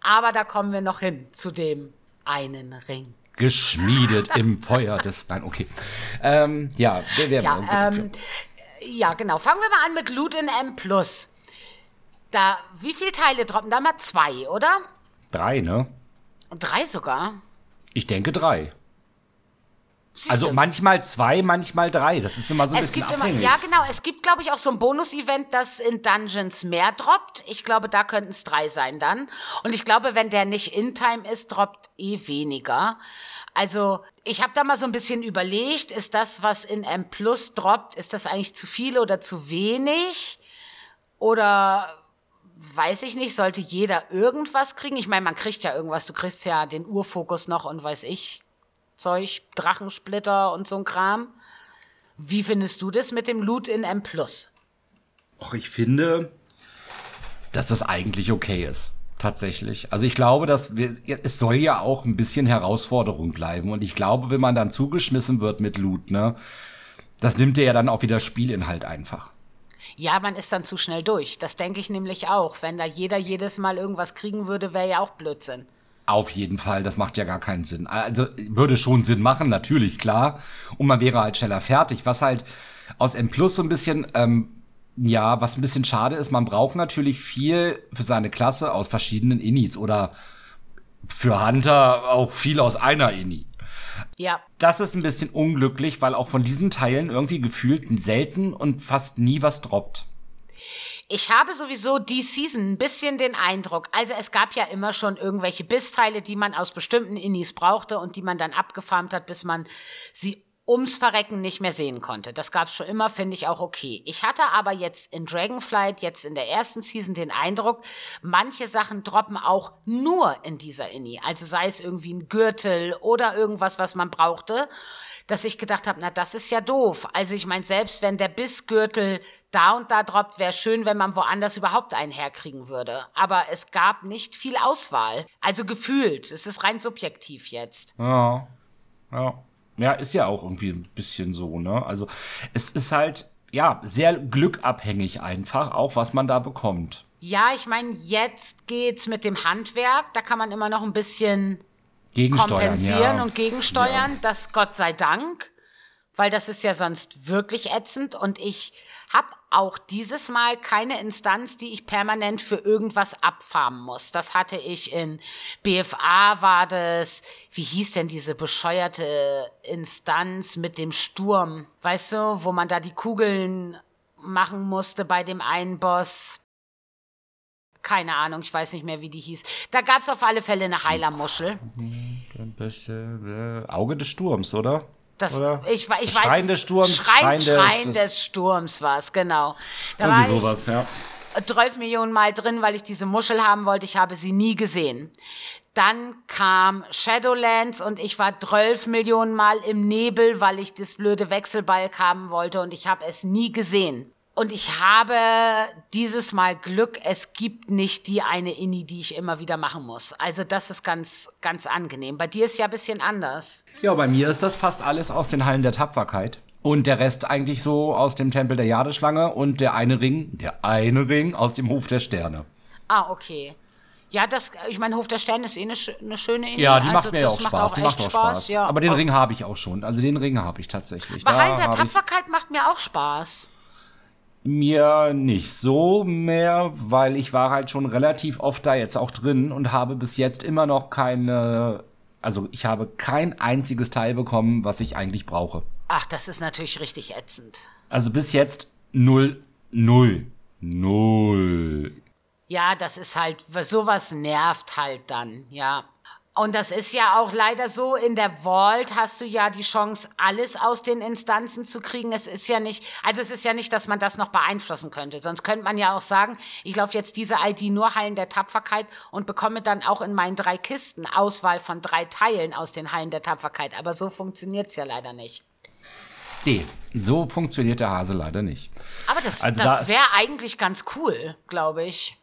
Speaker 1: Aber da kommen wir noch hin zu dem einen Ring.
Speaker 2: Geschmiedet im Feuer des. Nein, okay. Ähm, ja, wer wäre
Speaker 1: ja, ähm, ja, genau. Fangen wir mal an mit Loot in M. Da, wie viele Teile droppen? Da mal zwei, oder?
Speaker 2: Drei, ne?
Speaker 1: Drei sogar?
Speaker 2: Ich denke drei. Also manchmal zwei, manchmal drei. Das ist immer so ein es bisschen abhängig. Immer,
Speaker 1: ja, genau. Es gibt, glaube ich, auch so ein Bonus-Event, das in Dungeons mehr droppt. Ich glaube, da könnten es drei sein dann. Und ich glaube, wenn der nicht in Time ist, droppt eh weniger. Also ich habe da mal so ein bisschen überlegt, ist das, was in M Plus droppt, ist das eigentlich zu viel oder zu wenig? Oder weiß ich nicht, sollte jeder irgendwas kriegen? Ich meine, man kriegt ja irgendwas. Du kriegst ja den Urfokus noch und weiß ich Zeug, Drachensplitter und so ein Kram. Wie findest du das mit dem Loot in M+.
Speaker 2: Ach, ich finde, dass das eigentlich okay ist. Tatsächlich. Also ich glaube, dass wir, es soll ja auch ein bisschen Herausforderung bleiben. Und ich glaube, wenn man dann zugeschmissen wird mit Loot, ne, das nimmt dir ja dann auch wieder Spielinhalt einfach.
Speaker 1: Ja, man ist dann zu schnell durch. Das denke ich nämlich auch. Wenn da jeder jedes Mal irgendwas kriegen würde, wäre ja auch Blödsinn.
Speaker 2: Auf jeden Fall, das macht ja gar keinen Sinn. Also würde schon Sinn machen, natürlich, klar. Und man wäre halt schneller fertig. Was halt aus M Plus so ein bisschen, ähm, ja, was ein bisschen schade ist, man braucht natürlich viel für seine Klasse aus verschiedenen Innis oder für Hunter auch viel aus einer Inni.
Speaker 1: Ja.
Speaker 2: Das ist ein bisschen unglücklich, weil auch von diesen Teilen irgendwie gefühlt selten und fast nie was droppt.
Speaker 1: Ich habe sowieso die Season ein bisschen den Eindruck, also es gab ja immer schon irgendwelche Bissteile, die man aus bestimmten Innis brauchte und die man dann abgefarmt hat, bis man sie ums Verrecken nicht mehr sehen konnte. Das gab es schon immer, finde ich auch okay. Ich hatte aber jetzt in Dragonflight, jetzt in der ersten Season, den Eindruck, manche Sachen droppen auch nur in dieser Inni. Also sei es irgendwie ein Gürtel oder irgendwas, was man brauchte, dass ich gedacht habe, na, das ist ja doof. Also ich meine, selbst wenn der Bissgürtel da und da droppt, wäre schön, wenn man woanders überhaupt einen herkriegen würde. Aber es gab nicht viel Auswahl. Also gefühlt. Es ist rein subjektiv jetzt.
Speaker 2: Ja. Ja. Ja, ist ja auch irgendwie ein bisschen so, ne? Also es ist halt, ja, sehr glückabhängig einfach, auch was man da bekommt.
Speaker 1: Ja, ich meine, jetzt geht's mit dem Handwerk. Da kann man immer noch ein bisschen
Speaker 2: kompensieren
Speaker 1: ja. und gegensteuern. Ja. Das Gott sei Dank, weil das ist ja sonst wirklich ätzend. Und ich auch dieses Mal keine Instanz, die ich permanent für irgendwas abfarmen muss. Das hatte ich in BFA war das, wie hieß denn diese bescheuerte Instanz mit dem Sturm, weißt du, wo man da die Kugeln machen musste bei dem einen Boss. Keine Ahnung, ich weiß nicht mehr, wie die hieß. Da gab es auf alle Fälle eine Heilermuschel.
Speaker 2: Auge des Sturms, oder?
Speaker 1: Das, Oder? Ich, ich weiß,
Speaker 2: Schrein des Sturms.
Speaker 1: Schrein, Schrein des Sturms war es, genau.
Speaker 2: Da Irgendwie war sowas, ja.
Speaker 1: 12 Millionen Mal drin, weil ich diese Muschel haben wollte. Ich habe sie nie gesehen. Dann kam Shadowlands und ich war 12 Millionen Mal im Nebel, weil ich das blöde Wechselbalg haben wollte und ich habe es nie gesehen. Und ich habe dieses Mal Glück, es gibt nicht die eine Inni, die ich immer wieder machen muss. Also das ist ganz, ganz angenehm. Bei dir ist ja ein bisschen anders.
Speaker 2: Ja, bei mir ist das fast alles aus den Hallen der Tapferkeit. Und der Rest eigentlich so aus dem Tempel der Jadeschlange und der eine Ring, der eine Ring aus dem Hof der Sterne.
Speaker 1: Ah, okay. Ja, das, ich meine, Hof der Sterne ist eh eine, eine schöne Idee.
Speaker 2: Ja, die macht also, mir ja auch Spaß. Auch die macht auch Spaß. Spaß. Ja. Aber den Ring habe ich auch schon. Also den Ring habe ich tatsächlich.
Speaker 1: Bei Hallen der Tapferkeit macht mir auch Spaß
Speaker 2: mir nicht so mehr, weil ich war halt schon relativ oft da jetzt auch drin und habe bis jetzt immer noch keine, also ich habe kein einziges Teil bekommen, was ich eigentlich brauche.
Speaker 1: Ach, das ist natürlich richtig ätzend.
Speaker 2: Also bis jetzt null, null, null.
Speaker 1: Ja, das ist halt, sowas nervt halt dann, ja. Und das ist ja auch leider so, in der Vault hast du ja die Chance, alles aus den Instanzen zu kriegen. Es ist ja nicht, also es ist ja nicht, dass man das noch beeinflussen könnte. Sonst könnte man ja auch sagen, ich laufe jetzt diese ID nur Hallen der Tapferkeit und bekomme dann auch in meinen drei Kisten Auswahl von drei Teilen aus den Hallen der Tapferkeit. Aber so funktioniert es ja leider nicht.
Speaker 2: Nee, so funktioniert der Hase leider nicht.
Speaker 1: Aber das, also das wäre eigentlich ganz cool, glaube ich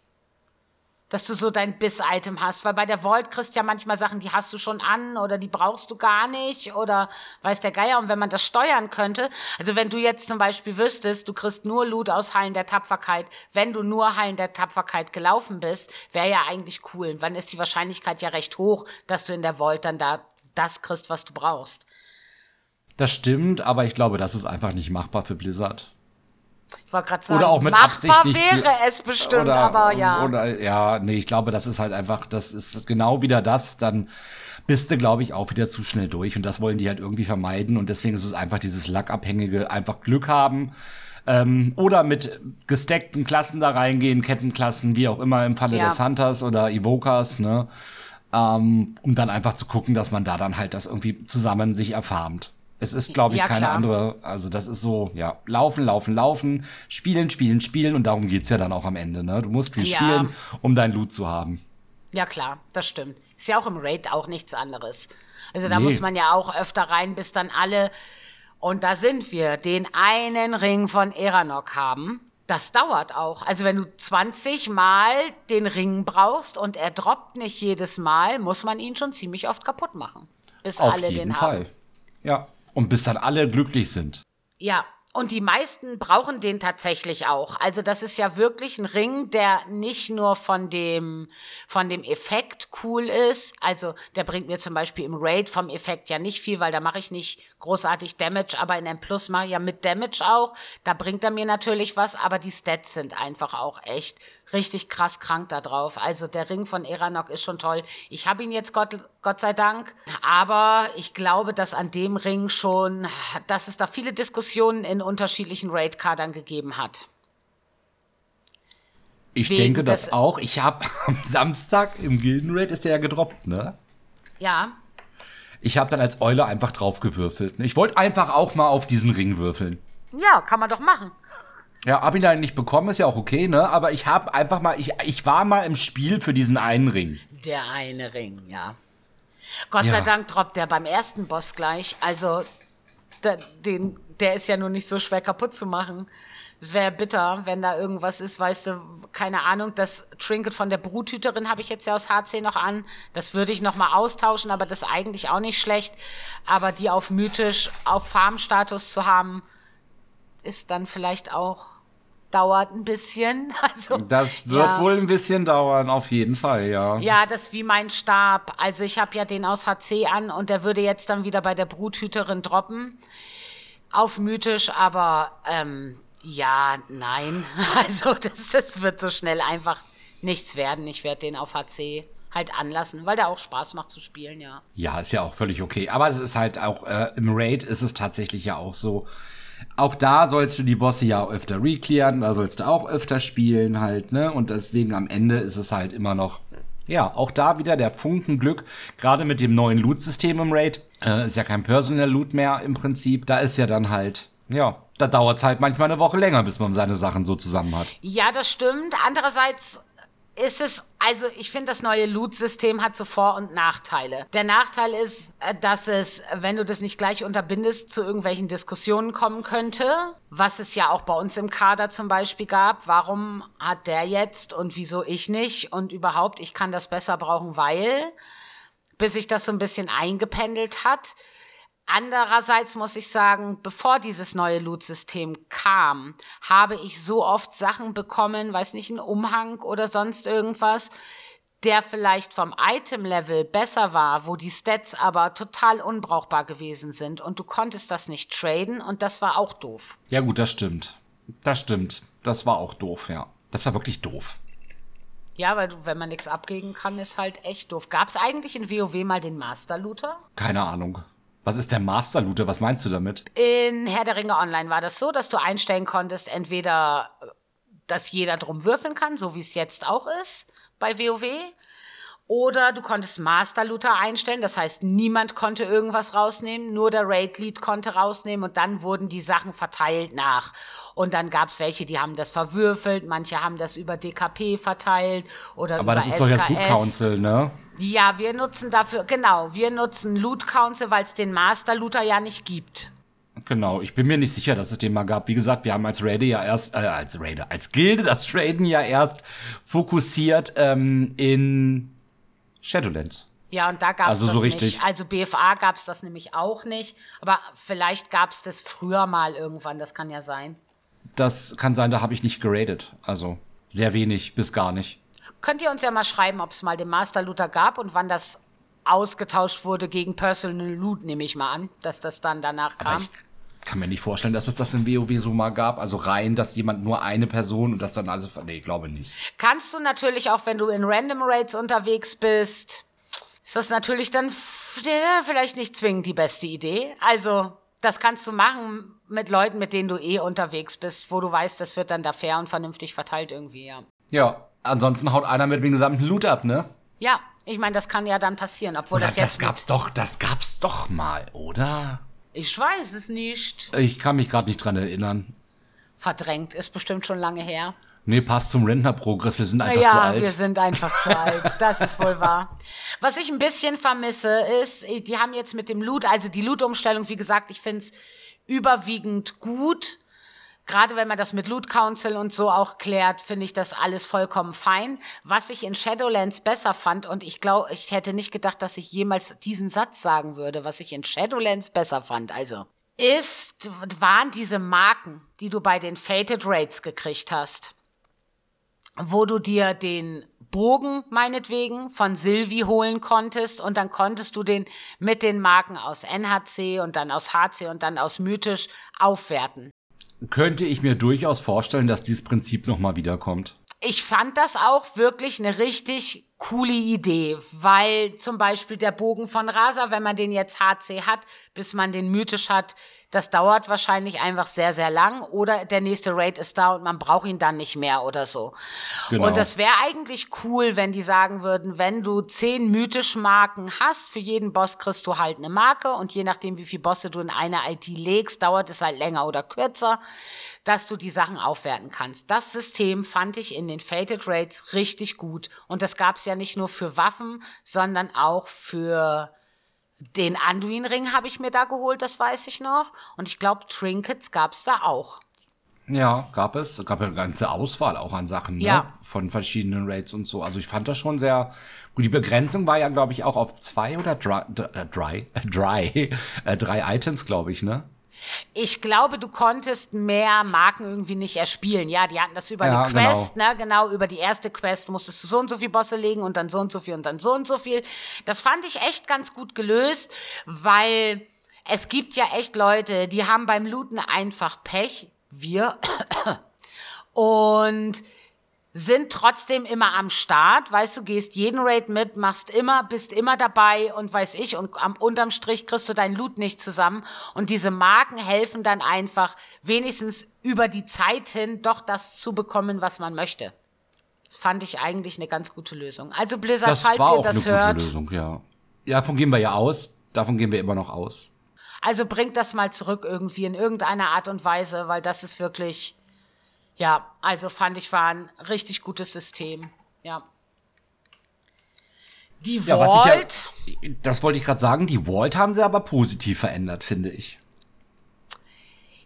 Speaker 1: dass du so dein Biss-Item hast. Weil bei der Vault kriegst du ja manchmal Sachen, die hast du schon an oder die brauchst du gar nicht oder weiß der Geier. Und wenn man das steuern könnte, also wenn du jetzt zum Beispiel wüsstest, du kriegst nur Loot aus Hallen der Tapferkeit, wenn du nur Hallen der Tapferkeit gelaufen bist, wäre ja eigentlich cool. Dann ist die Wahrscheinlichkeit ja recht hoch, dass du in der Vault dann da das kriegst, was du brauchst.
Speaker 2: Das stimmt, aber ich glaube, das ist einfach nicht machbar für Blizzard.
Speaker 1: Ich wollte gerade sagen,
Speaker 2: oder auch mit machbar Absicht
Speaker 1: nicht, wäre es bestimmt, oder, aber ja.
Speaker 2: Oder, ja, nee, ich glaube, das ist halt einfach, das ist genau wieder das, dann bist du, glaube ich, auch wieder zu schnell durch und das wollen die halt irgendwie vermeiden und deswegen ist es einfach dieses Lackabhängige, einfach Glück haben. Ähm, oder mit gesteckten Klassen da reingehen, Kettenklassen, wie auch immer im Falle ja. des Hunters oder Evokers, ne? Ähm, um dann einfach zu gucken, dass man da dann halt das irgendwie zusammen sich erfarmt. Es ist, glaube ich, ja, keine klar. andere. Also, das ist so, ja, laufen, laufen, laufen, spielen, spielen, spielen und darum geht's ja dann auch am Ende. Ne? Du musst viel ja. spielen, um dein Loot zu haben.
Speaker 1: Ja, klar, das stimmt. Ist ja auch im Raid auch nichts anderes. Also, da nee. muss man ja auch öfter rein, bis dann alle, und da sind wir, den einen Ring von Eranok haben. Das dauert auch. Also wenn du 20 Mal den Ring brauchst und er droppt nicht jedes Mal, muss man ihn schon ziemlich oft kaputt machen. Bis
Speaker 2: Auf
Speaker 1: alle
Speaker 2: jeden
Speaker 1: den
Speaker 2: Fall.
Speaker 1: haben.
Speaker 2: Ja. Und bis dann alle glücklich sind.
Speaker 1: Ja, Und die meisten brauchen den tatsächlich auch. Also das ist ja wirklich ein Ring, der nicht nur von dem, von dem Effekt cool ist. Also der bringt mir zum Beispiel im Raid vom Effekt ja nicht viel, weil da mache ich nicht großartig Damage, aber in M Plus mache ich ja mit Damage auch. Da bringt er mir natürlich was, aber die Stats sind einfach auch echt richtig krass krank da drauf. Also der Ring von Eranok ist schon toll. Ich habe ihn jetzt Gott, Gott sei Dank, aber ich glaube, dass an dem Ring schon, dass es da viele Diskussionen in unterschiedlichen Raid-Kadern gegeben hat.
Speaker 2: Ich Wegen denke das auch. Ich habe am Samstag im Gilden-Raid ist der ja gedroppt, ne?
Speaker 1: Ja.
Speaker 2: Ich habe dann als Eule einfach drauf gewürfelt. Ich wollte einfach auch mal auf diesen Ring würfeln.
Speaker 1: Ja, kann man doch machen.
Speaker 2: Ja, hab ihn dann nicht bekommen, ist ja auch okay, ne? Aber ich habe einfach mal, ich, ich war mal im Spiel für diesen einen Ring.
Speaker 1: Der eine Ring, ja. Gott ja. sei Dank droppt der beim ersten Boss gleich. Also, der, den, der ist ja nur nicht so schwer kaputt zu machen. Es wäre bitter, wenn da irgendwas ist, weißt du, keine Ahnung, das Trinket von der Bruthüterin habe ich jetzt ja aus HC noch an. Das würde ich noch mal austauschen, aber das ist eigentlich auch nicht schlecht. Aber die auf mythisch, auf Farmstatus zu haben, ist dann vielleicht auch dauert ein bisschen. Also,
Speaker 2: das wird ja. wohl ein bisschen dauern, auf jeden Fall, ja.
Speaker 1: Ja, das ist wie mein Stab. Also ich habe ja den aus HC an und der würde jetzt dann wieder bei der Bruthüterin droppen. Auf mythisch, aber ähm, ja, nein. Also das, das wird so schnell einfach nichts werden. Ich werde den auf HC halt anlassen, weil der auch Spaß macht zu spielen, ja.
Speaker 2: Ja, ist ja auch völlig okay. Aber es ist halt auch, äh, im Raid ist es tatsächlich ja auch so, auch da sollst du die Bosse ja öfter reclearen, da sollst du auch öfter spielen halt, ne? Und deswegen am Ende ist es halt immer noch ja, auch da wieder der Funken Glück, gerade mit dem neuen Loot-System im Raid. Äh, ist ja kein Personal Loot mehr im Prinzip. Da ist ja dann halt, ja, da dauert es halt manchmal eine Woche länger, bis man seine Sachen so zusammen hat.
Speaker 1: Ja, das stimmt. Andererseits ist es, also ich finde, das neue Loot-System hat so Vor- und Nachteile. Der Nachteil ist, äh, dass es, wenn du das nicht gleich unterbindest, zu irgendwelchen Diskussionen kommen könnte, was es ja auch bei uns im Kader zum Beispiel gab. Warum hat der jetzt und wieso ich nicht? Und überhaupt, ich kann das besser brauchen, weil, bis sich das so ein bisschen eingependelt hat, Andererseits muss ich sagen, bevor dieses neue Loot-System kam, habe ich so oft Sachen bekommen, weiß nicht, ein Umhang oder sonst irgendwas, der vielleicht vom Item-Level besser war, wo die Stats aber total unbrauchbar gewesen sind und du konntest das nicht traden und das war auch doof.
Speaker 2: Ja gut, das stimmt. Das stimmt. Das war auch doof, ja. Das war wirklich doof.
Speaker 1: Ja, weil du, wenn man nichts abgeben kann, ist halt echt doof. Gab es eigentlich in WoW mal den Master Looter?
Speaker 2: Keine Ahnung. Was ist der Master Looter? Was meinst du damit?
Speaker 1: In Herr der Ringe Online war das so, dass du einstellen konntest, entweder, dass jeder drum würfeln kann, so wie es jetzt auch ist bei WoW. Oder du konntest Master Looter einstellen, das heißt, niemand konnte irgendwas rausnehmen, nur der Raid Lead konnte rausnehmen und dann wurden die Sachen verteilt nach. Und dann gab es welche, die haben das verwürfelt, manche haben das über DKP verteilt oder
Speaker 2: Aber
Speaker 1: über
Speaker 2: das ist SKS. doch jetzt Loot Council, ne?
Speaker 1: Ja, wir nutzen dafür, genau, wir nutzen Loot Council, weil es den Master Looter ja nicht gibt.
Speaker 2: Genau, ich bin mir nicht sicher, dass es den mal gab. Wie gesagt, wir haben als Raider ja erst, äh, als Raider, als Gilde das Traden ja erst fokussiert ähm, in Shadowlands.
Speaker 1: Ja, und da gab es also das so richtig. nicht. Also BFA gab es das nämlich auch nicht. Aber vielleicht gab es das früher mal irgendwann, das kann ja sein.
Speaker 2: Das kann sein, da habe ich nicht geradet. Also sehr wenig bis gar nicht.
Speaker 1: Könnt ihr uns ja mal schreiben, ob es mal den Master Looter gab und wann das ausgetauscht wurde gegen Personal Loot, nehme ich mal an, dass das dann danach kam. Aber ich
Speaker 2: kann mir nicht vorstellen, dass es das in WoW so mal gab. Also rein, dass jemand nur eine Person und das dann also. Nee, glaube nicht.
Speaker 1: Kannst du natürlich auch, wenn du in Random Raids unterwegs bist, ist das natürlich dann vielleicht nicht zwingend die beste Idee. Also, das kannst du machen mit Leuten, mit denen du eh unterwegs bist, wo du weißt, das wird dann da fair und vernünftig verteilt irgendwie, ja.
Speaker 2: Ja, ansonsten haut einer mit dem gesamten Loot ab, ne?
Speaker 1: Ja, ich meine, das kann ja dann passieren, obwohl
Speaker 2: oder
Speaker 1: das jetzt.
Speaker 2: Das gab's doch, das gab's doch mal, oder?
Speaker 1: Ich weiß es nicht.
Speaker 2: Ich kann mich gerade nicht dran erinnern.
Speaker 1: Verdrängt, ist bestimmt schon lange her.
Speaker 2: Nee, passt zum Rentnerprogress. Wir sind einfach
Speaker 1: ja,
Speaker 2: zu alt.
Speaker 1: Ja, wir sind einfach zu alt. Das ist wohl wahr. Was ich ein bisschen vermisse, ist, die haben jetzt mit dem Loot, also die Loot-Umstellung, wie gesagt, ich finde es überwiegend gut. Gerade wenn man das mit Loot Council und so auch klärt, finde ich das alles vollkommen fein. Was ich in Shadowlands besser fand, und ich glaube, ich hätte nicht gedacht, dass ich jemals diesen Satz sagen würde, was ich in Shadowlands besser fand. Also, ist, waren diese Marken, die du bei den Fated Raids gekriegt hast, wo du dir den Bogen meinetwegen von Silvi holen konntest und dann konntest du den mit den Marken aus NHC und dann aus HC und dann aus Mythisch aufwerten.
Speaker 2: Könnte ich mir durchaus vorstellen, dass dieses Prinzip nochmal wiederkommt.
Speaker 1: Ich fand das auch wirklich eine richtig coole Idee, weil zum Beispiel der Bogen von Rasa, wenn man den jetzt HC hat, bis man den mythisch hat, das dauert wahrscheinlich einfach sehr, sehr lang oder der nächste Raid ist da und man braucht ihn dann nicht mehr oder so. Genau. Und das wäre eigentlich cool, wenn die sagen würden, wenn du zehn mythische Marken hast, für jeden Boss kriegst du halt eine Marke und je nachdem, wie viele Bosse du in eine IT legst, dauert es halt länger oder kürzer, dass du die Sachen aufwerten kannst. Das System fand ich in den Fated Raids richtig gut und das gab es ja nicht nur für Waffen, sondern auch für den Anduin-Ring habe ich mir da geholt, das weiß ich noch. Und ich glaube, Trinkets gab es da auch.
Speaker 2: Ja, gab es. Es gab eine ganze Auswahl auch an Sachen ne? ja. von verschiedenen Raids und so. Also ich fand das schon sehr gut. Die Begrenzung war ja, glaube ich, auch auf zwei oder dry, dry, dry, äh, drei Items, glaube ich, ne?
Speaker 1: Ich glaube, du konntest mehr Marken irgendwie nicht erspielen. Ja, die hatten das über ja, eine Quest, genau. ne? Genau, über die erste Quest musstest du so und so viel Bosse legen und dann so und so viel und dann so und so viel. Das fand ich echt ganz gut gelöst, weil es gibt ja echt Leute, die haben beim Looten einfach Pech. Wir. Und sind trotzdem immer am Start, weißt du, gehst jeden Raid mit, machst immer, bist immer dabei und weiß ich und am unterm Strich kriegst du dein Loot nicht zusammen und diese Marken helfen dann einfach wenigstens über die Zeit hin doch das zu bekommen, was man möchte. Das fand ich eigentlich eine ganz gute Lösung. Also Blizzard,
Speaker 2: das
Speaker 1: falls
Speaker 2: war
Speaker 1: ihr das
Speaker 2: eine
Speaker 1: hört.
Speaker 2: Gute Lösung, ja. ja, davon gehen wir ja aus. Davon gehen wir immer noch aus.
Speaker 1: Also bringt das mal zurück irgendwie in irgendeiner Art und Weise, weil das ist wirklich ja, also fand ich, war ein richtig gutes System. Ja. Die ja, Vault.
Speaker 2: Ja, das wollte ich gerade sagen, die Vault haben sie aber positiv verändert, finde ich.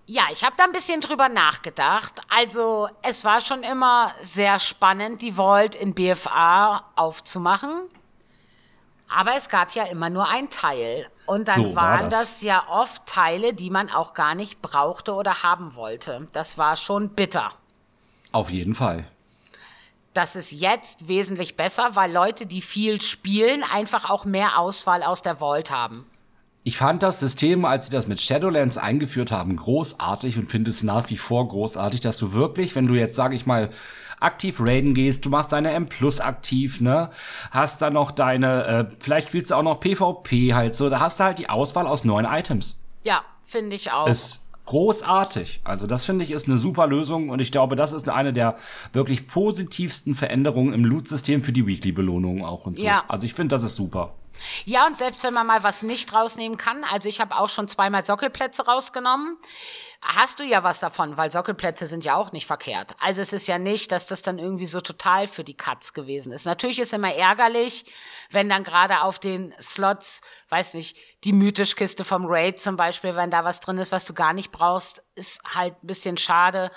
Speaker 1: Ja, ich habe da ein bisschen drüber nachgedacht. Also, es war schon immer sehr spannend, die Vault in BFA aufzumachen. Aber es gab ja immer nur ein Teil. Und dann so waren war das. das ja oft Teile, die man auch gar nicht brauchte oder haben wollte. Das war schon bitter.
Speaker 2: Auf jeden Fall.
Speaker 1: Das ist jetzt wesentlich besser, weil Leute, die viel spielen, einfach auch mehr Auswahl aus der Vault haben.
Speaker 2: Ich fand das System, als sie das mit Shadowlands eingeführt haben, großartig und finde es nach wie vor großartig, dass du wirklich, wenn du jetzt, sage ich mal, aktiv raiden gehst, du machst deine M Plus aktiv, ne? Hast dann noch deine, äh, vielleicht spielst du auch noch PvP halt so, da hast du halt die Auswahl aus neun Items.
Speaker 1: Ja, finde ich auch.
Speaker 2: Es großartig. Also das finde ich ist eine super Lösung und ich glaube, das ist eine der wirklich positivsten Veränderungen im Loot-System für die Weekly-Belohnungen auch und so. Ja. Also ich finde, das ist super.
Speaker 1: Ja, und selbst wenn man mal was nicht rausnehmen kann, also ich habe auch schon zweimal Sockelplätze rausgenommen, hast du ja was davon, weil Sockelplätze sind ja auch nicht verkehrt. Also es ist ja nicht, dass das dann irgendwie so total für die Katz gewesen ist. Natürlich ist immer ärgerlich, wenn dann gerade auf den Slots, weiß nicht, die Mythisch-Kiste vom Raid zum Beispiel, wenn da was drin ist, was du gar nicht brauchst, ist halt ein bisschen schade.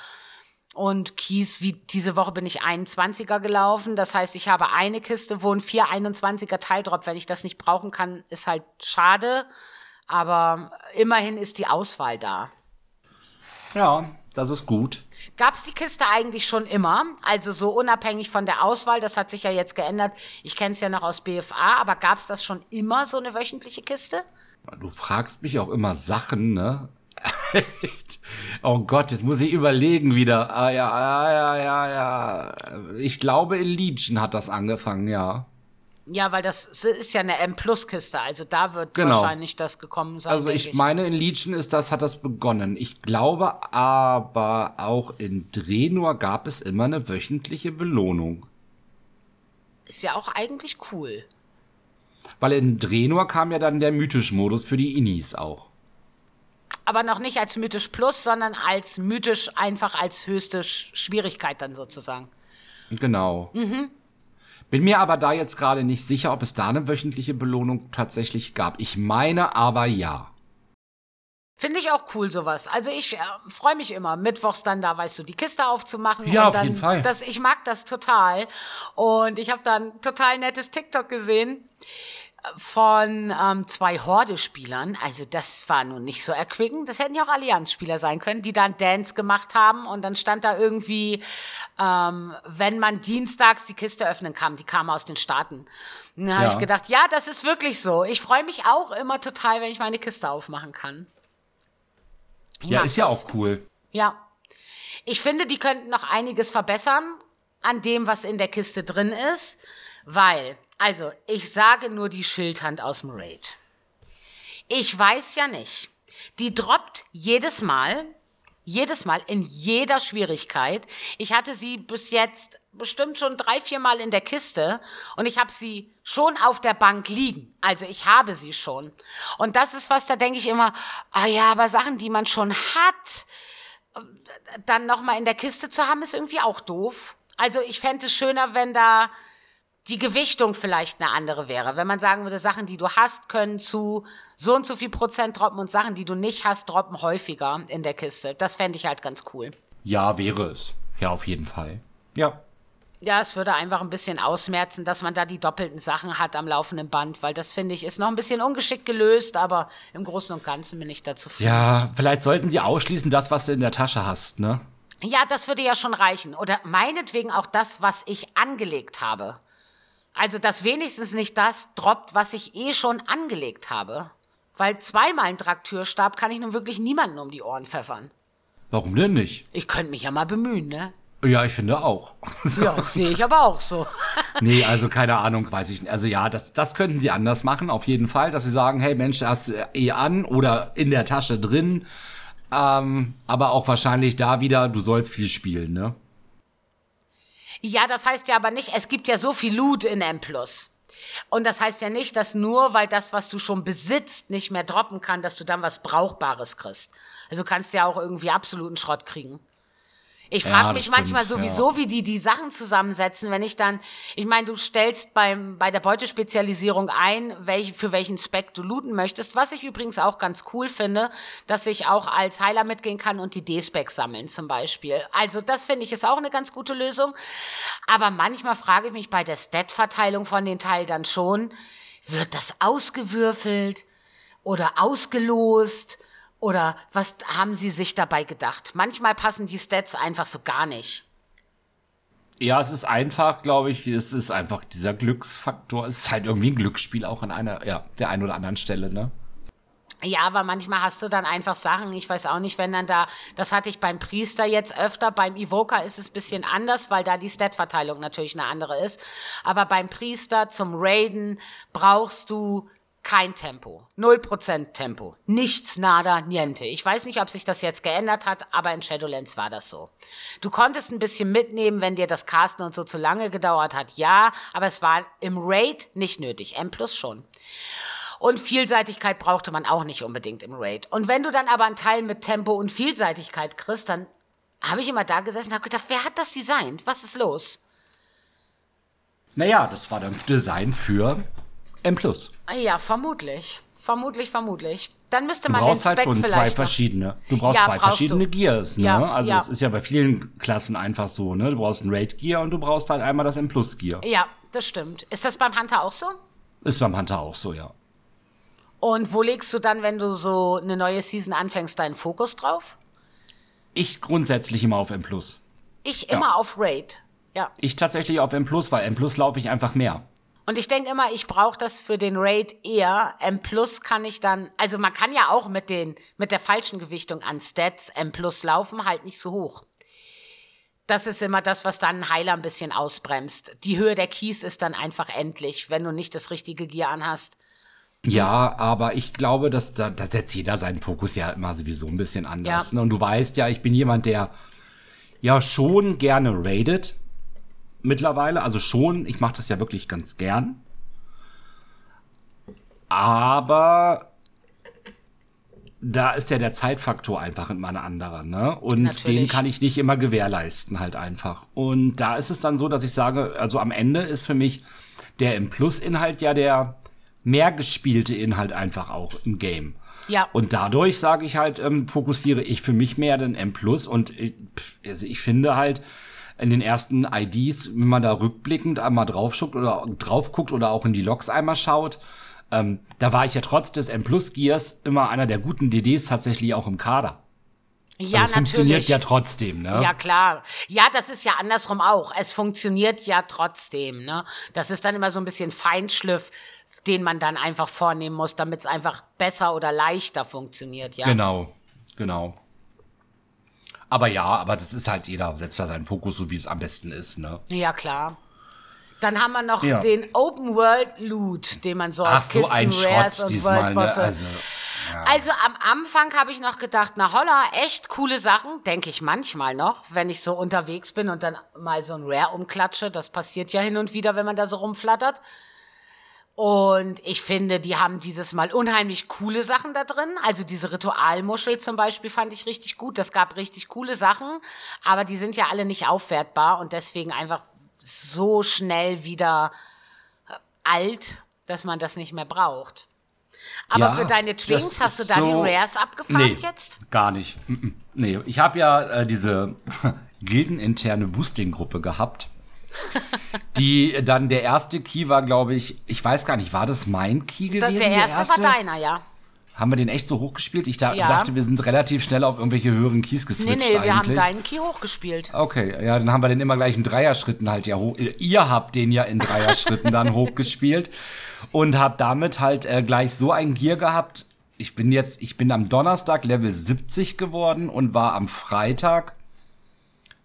Speaker 1: Und Kies, wie diese Woche bin ich 21er gelaufen. Das heißt, ich habe eine Kiste, wo ein 421er Teil droppt. Wenn ich das nicht brauchen kann, ist halt schade. Aber immerhin ist die Auswahl da.
Speaker 2: Ja, das ist gut.
Speaker 1: Gab es die Kiste eigentlich schon immer? Also so unabhängig von der Auswahl, das hat sich ja jetzt geändert. Ich kenne es ja noch aus BFA, aber gab es das schon immer, so eine wöchentliche Kiste?
Speaker 2: Du fragst mich auch immer Sachen, ne? oh Gott, jetzt muss ich überlegen wieder. Ah ja, ja, ja, ja, ja. Ich glaube, in Legion hat das angefangen, ja.
Speaker 1: Ja, weil das ist ja eine M-Plus-Kiste, also da wird genau. wahrscheinlich das gekommen sein.
Speaker 2: Also ich, ich, meine, in Legion ist das, hat das begonnen. Ich glaube aber auch in Drenor gab es immer eine wöchentliche Belohnung.
Speaker 1: Ist ja auch eigentlich cool.
Speaker 2: Weil in Drenor kam ja dann der Mythisch-Modus für die Inis auch.
Speaker 1: Aber noch nicht als Mythisch Plus, sondern als Mythisch einfach als höchste Schwierigkeit dann sozusagen.
Speaker 2: Genau. Mhm. Bin mir aber da jetzt gerade nicht sicher, ob es da eine wöchentliche Belohnung tatsächlich gab. Ich meine aber ja.
Speaker 1: Finde ich auch cool, sowas. Also ich äh, freue mich immer, mittwochs dann da, weißt du, die Kiste aufzumachen.
Speaker 2: Ja, auf
Speaker 1: dann,
Speaker 2: jeden Fall.
Speaker 1: Das, ich mag das total. Und ich habe dann total nettes TikTok gesehen von ähm, zwei Horde-Spielern. Also das war nun nicht so erquickend. Das hätten ja auch Allianz-Spieler sein können, die dann Dance gemacht haben und dann stand da irgendwie, ähm, wenn man dienstags die Kiste öffnen kann. Die kamen aus den Staaten. Und dann habe
Speaker 2: Ja.
Speaker 1: ich gedacht, ja, das ist wirklich so. Ich freue mich auch immer total, wenn ich meine Kiste aufmachen kann. Ich
Speaker 2: Ja, ist ja
Speaker 1: das.
Speaker 2: auch cool.
Speaker 1: Ja. Ich finde, die könnten noch einiges verbessern an dem, was in der Kiste drin ist, weil, also, ich sage nur die Schildhand aus dem Raid. Ich weiß ja nicht. Die droppt jedes Mal, jedes Mal in jeder Schwierigkeit. Ich hatte sie bis jetzt bestimmt schon drei, vier Mal in der Kiste und ich habe sie schon auf der Bank liegen. Also ich habe sie schon. Und das ist was, da denke ich immer, ah ja, aber Sachen, die man schon hat, dann noch mal in der Kiste zu haben, ist irgendwie auch doof. Also ich fände es schöner, wenn da die Gewichtung vielleicht eine andere wäre. Wenn man sagen würde, Sachen, die du hast, können zu so und so viel Prozent droppen und Sachen, die du nicht hast, droppen häufiger in der Kiste. Das fände ich halt ganz cool.
Speaker 2: Ja, wäre es. Ja, auf jeden Fall. Ja.
Speaker 1: Ja, es würde einfach ein bisschen ausmerzen, dass man da die doppelten Sachen hat am laufenden Band, weil das finde ich ist noch ein bisschen ungeschickt gelöst, aber im Großen und Ganzen bin ich da zufrieden.
Speaker 2: Ja, vielleicht sollten sie ausschließen, das, was du in der Tasche hast, ne?
Speaker 1: Ja, das würde ja schon reichen. Oder meinetwegen auch das, was ich angelegt habe. Also, dass wenigstens nicht das droppt, was ich eh schon angelegt habe. Weil zweimal ein Traktürstab kann ich nun wirklich niemanden um die Ohren pfeffern.
Speaker 2: Warum denn nicht?
Speaker 1: Ich könnte mich ja mal bemühen, ne?
Speaker 2: Ja, ich finde auch.
Speaker 1: Ja, sehe ich aber auch so.
Speaker 2: Nee, also keine Ahnung, weiß ich nicht. Also ja, das, das könnten sie anders machen, auf jeden Fall, dass sie sagen, hey Mensch, du hast äh, eh an oder in der Tasche drin. Ähm, aber auch wahrscheinlich da wieder, du sollst viel spielen, ne?
Speaker 1: Ja, das heißt ja aber nicht, es gibt ja so viel Loot in M+. Und das heißt ja nicht, dass nur, weil das, was du schon besitzt, nicht mehr droppen kann, dass du dann was Brauchbares kriegst. Also du kannst ja auch irgendwie absoluten Schrott kriegen. Ich
Speaker 2: Ja,
Speaker 1: frage
Speaker 2: das
Speaker 1: mich manchmal
Speaker 2: stimmt,
Speaker 1: sowieso, wie die die Sachen zusammensetzen, wenn ich dann, ich meine, du stellst beim, bei der Beutespezialisierung ein, welch, für welchen Spec du looten möchtest, was ich übrigens auch ganz cool finde, dass ich auch als Heiler mitgehen kann und die D-Specs sammeln zum Beispiel. Also das finde ich ist auch eine ganz gute Lösung. Aber manchmal frage ich mich bei der Stat-Verteilung von den Teilen dann schon, wird das ausgewürfelt oder ausgelost? Oder was haben sie sich dabei gedacht? Manchmal passen die Stats einfach so gar nicht.
Speaker 2: Ja, es ist einfach, glaube ich, es ist einfach dieser Glücksfaktor. Es ist halt irgendwie ein Glücksspiel auch an einer, ja, der einen oder anderen Stelle, ne?
Speaker 1: Ja, aber manchmal hast du dann einfach Sachen, ich weiß auch nicht, wenn dann da, das hatte ich beim Priester jetzt öfter, beim Evoker ist es ein bisschen anders, weil da die Stat-Verteilung natürlich eine andere ist. Aber beim Priester zum Raiden brauchst du kein Tempo. Null Prozent Tempo. Nichts, nada, niente. Ich weiß nicht, ob sich das jetzt geändert hat, aber in Shadowlands war das so. Du konntest ein bisschen mitnehmen, wenn dir das Casten und so zu lange gedauert hat, ja, aber es war im Raid nicht nötig. M plus schon. Und Vielseitigkeit brauchte man auch nicht unbedingt im Raid. Und wenn du dann aber einen Teil mit Tempo und Vielseitigkeit kriegst, dann habe ich immer da gesessen und habe gedacht, wer hat das designt? Was ist los?
Speaker 2: Naja, das war dann Design für M+. Du
Speaker 1: Ah Ja, vermutlich. Vermutlich, vermutlich. Dann müsste man den
Speaker 2: brauchst halt schon zwei verschiedene. Du brauchst
Speaker 1: Ja,
Speaker 2: zwei
Speaker 1: brauchst
Speaker 2: verschiedene
Speaker 1: du.
Speaker 2: Gears, ne?
Speaker 1: Ja,
Speaker 2: also
Speaker 1: ja.
Speaker 2: es ist ja bei vielen Klassen einfach so, ne? Du brauchst ein Raid Gear und du brauchst halt einmal das M Plus Gear.
Speaker 1: Ja, das stimmt. Ist das beim Hunter auch so?
Speaker 2: Ist beim Hunter auch so, ja.
Speaker 1: Und wo legst du dann, wenn du so eine neue Season anfängst, deinen Fokus drauf?
Speaker 2: Ich grundsätzlich immer auf M Plus.
Speaker 1: Ich immer auf Raid. Ja.
Speaker 2: Ich tatsächlich auf M Plus, weil M Plus laufe ich einfach mehr.
Speaker 1: Und ich denke immer, ich brauche das für den Raid eher. M Plus kann ich dann, also man kann ja auch mit, den, mit der falschen Gewichtung an Stats M Plus laufen, halt nicht so hoch. Das ist immer das, was dann einen Heiler ein bisschen ausbremst. Die Höhe der Keys ist dann einfach endlich, wenn du nicht das richtige Gear anhast.
Speaker 2: Ja, aber ich glaube, dass da, da setzt jeder seinen Fokus ja immer sowieso ein bisschen anders.
Speaker 1: Ja.
Speaker 2: Ne? Und du weißt ja, ich bin jemand, der ja schon gerne raidet. Mittlerweile, also schon, ich mache das ja wirklich ganz gern. Aber da ist ja der Zeitfaktor einfach immer ein anderer, ne? Und
Speaker 1: Natürlich.
Speaker 2: den kann ich nicht immer gewährleisten, halt einfach. Und da ist es dann so, dass ich sage, also am Ende ist für mich der im Plus-Inhalt ja der mehr gespielte Inhalt einfach auch im Game.
Speaker 1: Ja.
Speaker 2: Und dadurch sage ich halt, ähm, fokussiere ich für mich mehr den M Plus und ich, pff, also ich finde halt in den ersten IDs, wenn man da rückblickend einmal drauf schaut oder drauf guckt oder auch in die Logs einmal schaut, ähm, da war ich ja trotz des M Plus Gears immer einer der guten DDs tatsächlich auch im Kader.
Speaker 1: Ja,
Speaker 2: also es
Speaker 1: natürlich.
Speaker 2: funktioniert ja trotzdem, ne?
Speaker 1: Ja, klar. Ja, das ist ja andersrum auch. Es funktioniert ja trotzdem, ne? Das ist dann immer so ein bisschen Feinschliff, den man dann einfach vornehmen muss, damit es einfach besser oder leichter funktioniert, ja.
Speaker 2: Genau, genau. Aber ja, aber das ist halt, jeder setzt da seinen Fokus, so wie es am besten ist, ne?
Speaker 1: Ja, klar. Dann haben wir noch
Speaker 2: Ja.
Speaker 1: den Open World Loot, den man so
Speaker 2: Ach,
Speaker 1: aus
Speaker 2: so
Speaker 1: Kisten,
Speaker 2: ein
Speaker 1: Rares
Speaker 2: Schrott
Speaker 1: und
Speaker 2: diesmal, ne? Also, ja.
Speaker 1: Also am Anfang habe ich noch gedacht, na holla, echt coole Sachen, denke ich manchmal noch, wenn ich so unterwegs bin und dann mal so ein Rare umklatsche. Das passiert ja hin und wieder, wenn man da so rumflattert. Und ich finde, die haben dieses Mal unheimlich coole Sachen da drin. Also diese Ritualmuschel zum Beispiel fand ich richtig gut. Das gab richtig coole Sachen, aber die sind ja alle nicht aufwertbar und deswegen einfach so schnell wieder äh, alt, dass man das nicht mehr braucht. Aber
Speaker 2: Ja,
Speaker 1: für deine
Speaker 2: das
Speaker 1: Twinks hast du da die
Speaker 2: so-
Speaker 1: Rares abgefahren
Speaker 2: nee,
Speaker 1: jetzt?
Speaker 2: Gar nicht. Nee, ich habe ja äh, diese gildeninterne Boosting-Gruppe gehabt. die dann der erste Key war, glaube ich, ich weiß gar nicht, war das mein Key gewesen?
Speaker 1: Der erste, war deiner, ja.
Speaker 2: Haben wir den echt so hochgespielt? Ich da,
Speaker 1: Ja.
Speaker 2: dachte, wir sind relativ schnell auf irgendwelche höheren Keys
Speaker 1: Nee,
Speaker 2: geswitcht
Speaker 1: nee, wir haben
Speaker 2: eigentlich.
Speaker 1: deinen Key hochgespielt.
Speaker 2: Okay, ja, dann haben wir den immer gleich in Dreierschritten halt ja hoch. Ihr habt den ja in Dreierschritten dann hochgespielt und habt damit halt äh, gleich so ein Gear gehabt. Ich bin jetzt, ich bin am Donnerstag Level 70 geworden und war am Freitag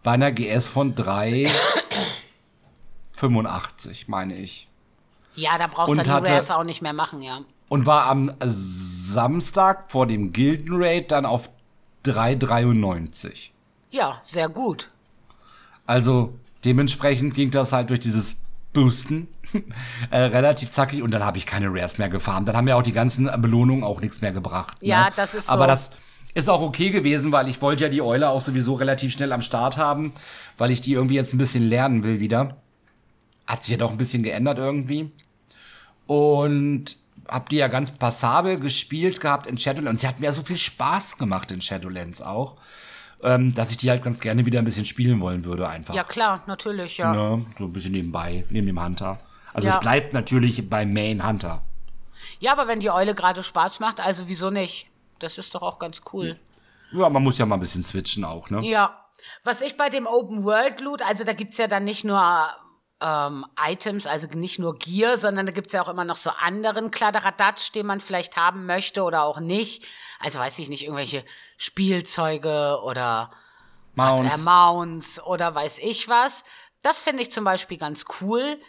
Speaker 2: bei einer GS von 3,85, meine ich.
Speaker 1: Ja, da brauchst du die Rares auch nicht mehr machen, ja.
Speaker 2: Und war am Samstag vor dem Gildenraid dann auf 3,93.
Speaker 1: Ja, sehr gut.
Speaker 2: Also dementsprechend ging das halt durch dieses Boosten äh, relativ zackig und dann habe ich keine Rares mehr gefarmt. Dann haben ja auch die ganzen Belohnungen auch nichts mehr gebracht.
Speaker 1: Ja,
Speaker 2: ne?
Speaker 1: das ist
Speaker 2: Aber
Speaker 1: so.
Speaker 2: das ist auch okay gewesen, weil ich wollte ja die Eule auch sowieso relativ schnell am Start haben, weil ich die irgendwie jetzt ein bisschen lernen will wieder. Hat sich ja doch ein bisschen geändert irgendwie. Und hab die ja ganz passabel gespielt gehabt in Shadowlands. Und sie hat mir ja so viel Spaß gemacht in Shadowlands auch, ähm, dass ich die halt ganz gerne wieder ein bisschen spielen wollen würde einfach.
Speaker 1: Ja, klar, natürlich, ja.
Speaker 2: Ne, so ein bisschen nebenbei, neben dem Hunter. Also
Speaker 1: Ja.
Speaker 2: es bleibt natürlich beim Main Hunter.
Speaker 1: Ja, aber wenn die Eule gerade Spaß macht, also wieso nicht? Das ist doch auch ganz cool.
Speaker 2: Ja, man muss ja mal ein bisschen switchen auch, ne?
Speaker 1: Ja. Was ich bei dem Open World Loot, also da gibt's ja dann nicht nur ähm, Items, also nicht nur Gear, sondern da gibt's ja auch immer noch so anderen Kladderadatsch, den man vielleicht haben möchte oder auch nicht. Also weiß ich nicht, irgendwelche Spielzeuge oder
Speaker 2: Mounts.
Speaker 1: Mounts oder weiß ich was. Das finde ich zum Beispiel ganz cool.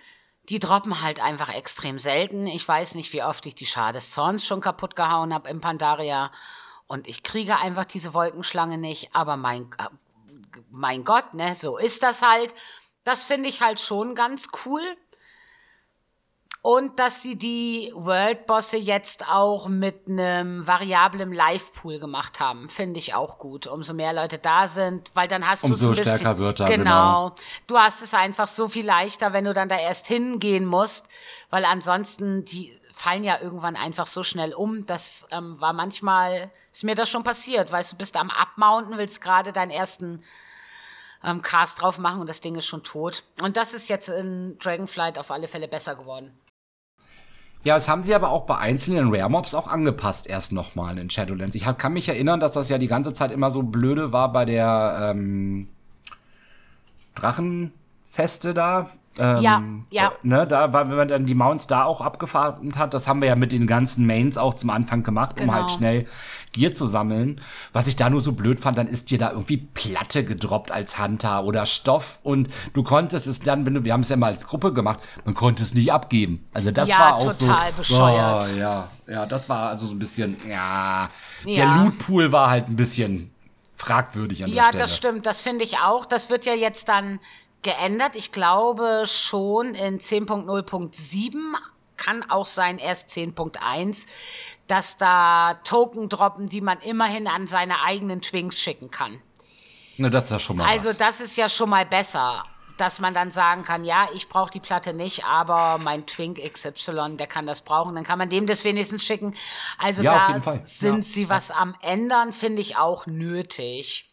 Speaker 1: Die droppen halt einfach extrem selten. Ich weiß nicht, wie oft ich die Schar des Zorns schon kaputt gehauen habe im Pandaria. Und ich kriege einfach diese Wolkenschlange nicht. Aber mein, äh, mein Gott, ne, so ist das halt. Das finde ich halt schon ganz cool. Und dass sie die World-Bosse jetzt auch mit einem variablen Live-Pool gemacht haben, finde ich auch gut. Umso mehr Leute da sind, weil dann hast du
Speaker 2: Umso
Speaker 1: ein bisschen,
Speaker 2: stärker wird er,
Speaker 1: genau. Du hast es einfach so viel leichter, wenn du dann da erst hingehen musst, weil ansonsten die fallen ja irgendwann einfach so schnell um. Das ähm, war manchmal, ist mir das schon passiert. Weißt du, bist am Abmounten, willst gerade deinen ersten ähm, Cast drauf machen und das Ding ist schon tot. Und das ist jetzt in Dragonflight auf alle Fälle besser geworden.
Speaker 2: Ja, das haben sie aber auch bei einzelnen Rare Mobs auch angepasst erst nochmal in Shadowlands. Ich kann mich erinnern, dass das ja die ganze Zeit immer so blöde war bei der ähm, Drachenfeste da. Ähm,
Speaker 1: Ja, ja.
Speaker 2: Ne, da war, wenn man dann die Mounts da auch abgefahren hat, das haben wir ja mit den ganzen Mains auch zum Anfang gemacht, um
Speaker 1: Genau.
Speaker 2: halt schnell Gear zu sammeln. Was ich da nur so blöd fand, dann ist dir da irgendwie Platte gedroppt als Hunter oder Stoff und du konntest es dann, wenn du, wir haben es ja mal als Gruppe gemacht, man konnte es nicht abgeben. Also das
Speaker 1: Ja,
Speaker 2: war auch so.
Speaker 1: total bescheuert.
Speaker 2: Oh, ja, ja, das war also so ein bisschen, ja, der
Speaker 1: Ja.
Speaker 2: Lootpool war halt ein bisschen fragwürdig an der
Speaker 1: Ja,
Speaker 2: Stelle.
Speaker 1: das stimmt, das finde ich auch. Das wird ja jetzt dann geändert. Ich glaube schon in 10.0.7 kann auch sein erst 10.1, dass da Token droppen, die man immerhin an seine eigenen Twinks schicken kann.
Speaker 2: Ne, das ist ja schon mal
Speaker 1: Also
Speaker 2: was.
Speaker 1: das ist ja schon mal besser, dass man dann sagen kann, ja, ich brauche die Platte nicht, aber mein Twink XY, der kann das brauchen, dann kann man dem das wenigstens schicken. Also
Speaker 2: Ja,
Speaker 1: da sind
Speaker 2: Ja.
Speaker 1: sie was am ändern, finde ich auch nötig.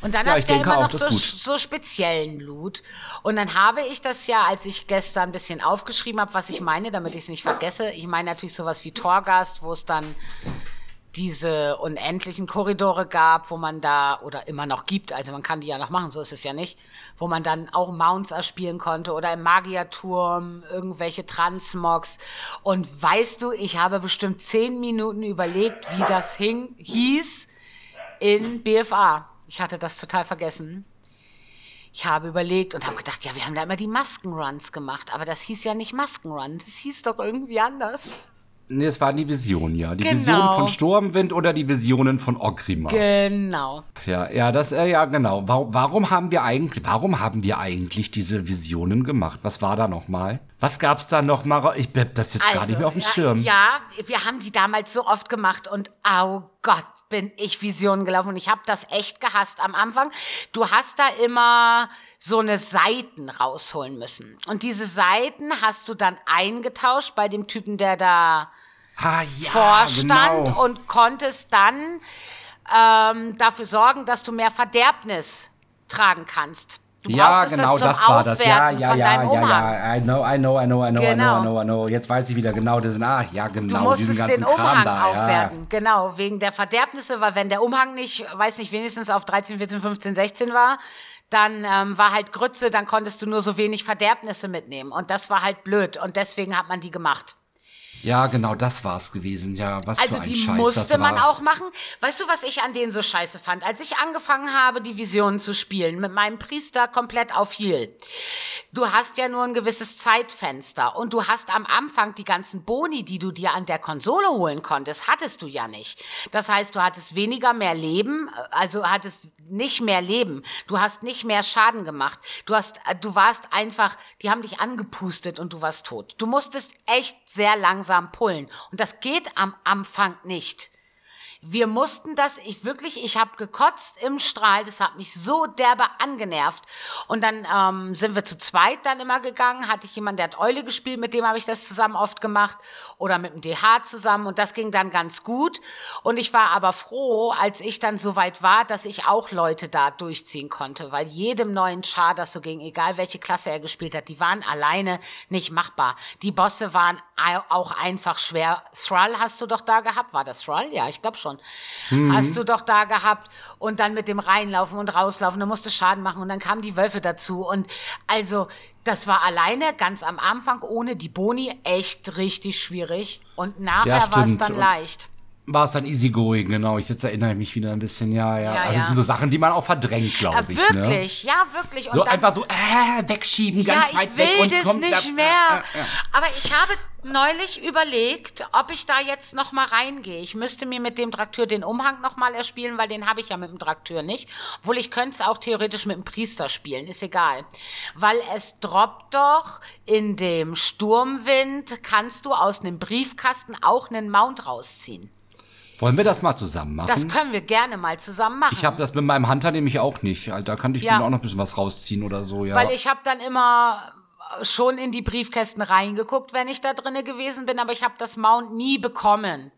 Speaker 1: Und dann
Speaker 2: Ja,
Speaker 1: hast du ja immer
Speaker 2: auch,
Speaker 1: noch so, so speziellen Loot. Und dann habe ich das ja, als ich gestern ein bisschen aufgeschrieben habe, was ich meine, damit ich es nicht vergesse. Ich meine natürlich sowas wie Torgast, wo es dann diese unendlichen Korridore gab, wo man da, oder immer noch gibt, also man kann die ja noch machen, so ist es ja nicht, wo man dann auch Mounts erspielen konnte oder im Magierturm irgendwelche Transmogs. Und weißt du, ich habe bestimmt zehn Minuten überlegt, wie das hing, hieß in BFA. Ich hatte das total vergessen. Ich habe überlegt und habe gedacht, ja, wir haben da immer die Maskenruns gemacht, aber das hieß ja nicht Maskenrun, das hieß doch irgendwie anders.
Speaker 2: Nee, es waren die Visionen, ja. Die
Speaker 1: Genau.
Speaker 2: Visionen von Sturmwind oder die Visionen von Ogrimmar.
Speaker 1: Genau.
Speaker 2: Ja, ja, das, äh, ja, genau. Warum, warum haben wir eigentlich, warum haben wir eigentlich diese Visionen gemacht? Was war da nochmal? Was gab's da nochmal? Ich hab das jetzt gar nicht mehr auf dem
Speaker 1: Also, ja,
Speaker 2: Schirm.
Speaker 1: Ja, wir haben die damals so oft gemacht und oh Gott, bin ich Visionen gelaufen und ich habe das echt gehasst am Anfang. Du hast da immer so eine Seiten rausholen müssen und diese Seiten hast du dann eingetauscht bei dem Typen, der da
Speaker 2: Ah, ja,
Speaker 1: vorstand
Speaker 2: genau.
Speaker 1: und konntest dann ähm, dafür sorgen, dass du mehr Verderbnis tragen kannst. Du
Speaker 2: Ja, genau,
Speaker 1: das,
Speaker 2: das, war das. Ja, ja, ja, ja, ja. I know, I know, I know, I know, I
Speaker 1: Genau.
Speaker 2: know, I know, I know. Jetzt weiß ich wieder genau, das sind, ah, ja, genau, diesen ganzen
Speaker 1: den
Speaker 2: Kram
Speaker 1: Umhang
Speaker 2: da. Ja.
Speaker 1: aufwerten, genau, wegen der Verderbnisse, weil wenn der Umhang nicht, weiß nicht, wenigstens auf 13, 14, 15, 16 war, dann ähm, war halt Grütze, dann konntest du nur so wenig Verderbnisse mitnehmen. Und das war halt blöd und deswegen hat man die gemacht.
Speaker 2: Ja, genau, das war's gewesen. Ja, was
Speaker 1: Also
Speaker 2: für ein
Speaker 1: die
Speaker 2: Scheiß
Speaker 1: musste
Speaker 2: das
Speaker 1: man
Speaker 2: war.
Speaker 1: auch machen. Weißt du, was ich an denen so scheiße fand? Als ich angefangen habe, die Visionen zu spielen, mit meinem Priester komplett auf Heal. Du hast ja nur ein gewisses Zeitfenster und du hast am Anfang die ganzen Boni, die du dir an der Konsole holen konntest, hattest du ja nicht. Das heißt, du hattest weniger mehr Leben, also hattest nicht mehr Leben. Du hast nicht mehr Schaden gemacht. Du hast, du warst einfach, die haben dich angepustet und du warst tot. Du musstest echt sehr langsam pullen und das geht am Anfang nicht. Wir mussten das, ich wirklich, ich habe gekotzt im Strahl, das hat mich so derbe angenervt. Und dann ähm, sind wir zu zweit dann immer gegangen, hatte ich jemanden, der hat Eule gespielt, mit dem habe ich das zusammen oft gemacht oder mit dem DH zusammen und das ging dann ganz gut. Und ich war aber froh, als ich dann so weit war, dass ich auch Leute da durchziehen konnte, weil jedem neuen Char das so ging, egal welche Klasse er gespielt hat, die waren alleine nicht machbar. Die Bosse waren au- auch einfach schwer. Thrall hast du doch da gehabt, war das Thrall? Ja, ich glaube schon. Hast du doch da gehabt und dann mit dem reinlaufen und rauslaufen, da musste Schaden machen und dann kamen die Wölfe dazu und also das war alleine ganz am Anfang ohne die Boni echt richtig schwierig und nachher war es dann
Speaker 2: Und-
Speaker 1: leicht.
Speaker 2: War es dann easygoing, genau. Ich, jetzt erinnere ich mich wieder ein bisschen, ja, ja.
Speaker 1: Ja,
Speaker 2: also
Speaker 1: ja.
Speaker 2: das sind so Sachen, die man auch verdrängt,
Speaker 1: Ja,
Speaker 2: glaube ich. Ne?
Speaker 1: wirklich, ja, wirklich. Und
Speaker 2: So
Speaker 1: dann,
Speaker 2: einfach so, äh, wegschieben, ganz
Speaker 1: ja,
Speaker 2: weit
Speaker 1: ich will
Speaker 2: weg und
Speaker 1: das
Speaker 2: kommt
Speaker 1: nicht
Speaker 2: da-
Speaker 1: mehr.
Speaker 2: Äh, äh.
Speaker 1: Aber ich habe neulich überlegt, ob ich da jetzt noch mal reingehe. Ich müsste mir mit dem Trakteur den Umhang noch mal erspielen, weil den habe ich ja mit dem Trakteur nicht. Obwohl ich könnte es auch theoretisch mit dem Priester spielen, ist egal. Weil es droppt doch in dem Sturmwind, kannst du aus einem Briefkasten auch einen Mount rausziehen.
Speaker 2: Wollen wir das mal zusammen machen?
Speaker 1: Das können wir gerne mal zusammen machen.
Speaker 2: ich habe das mit meinem Hunter nämlich auch nicht. Da kann ich
Speaker 1: Ja.
Speaker 2: den auch noch ein bisschen was rausziehen oder so, ja.
Speaker 1: Weil ich habe dann immer schon in die Briefkästen reingeguckt, wenn ich da drinne gewesen bin, aber ich habe das Mount nie bekommen.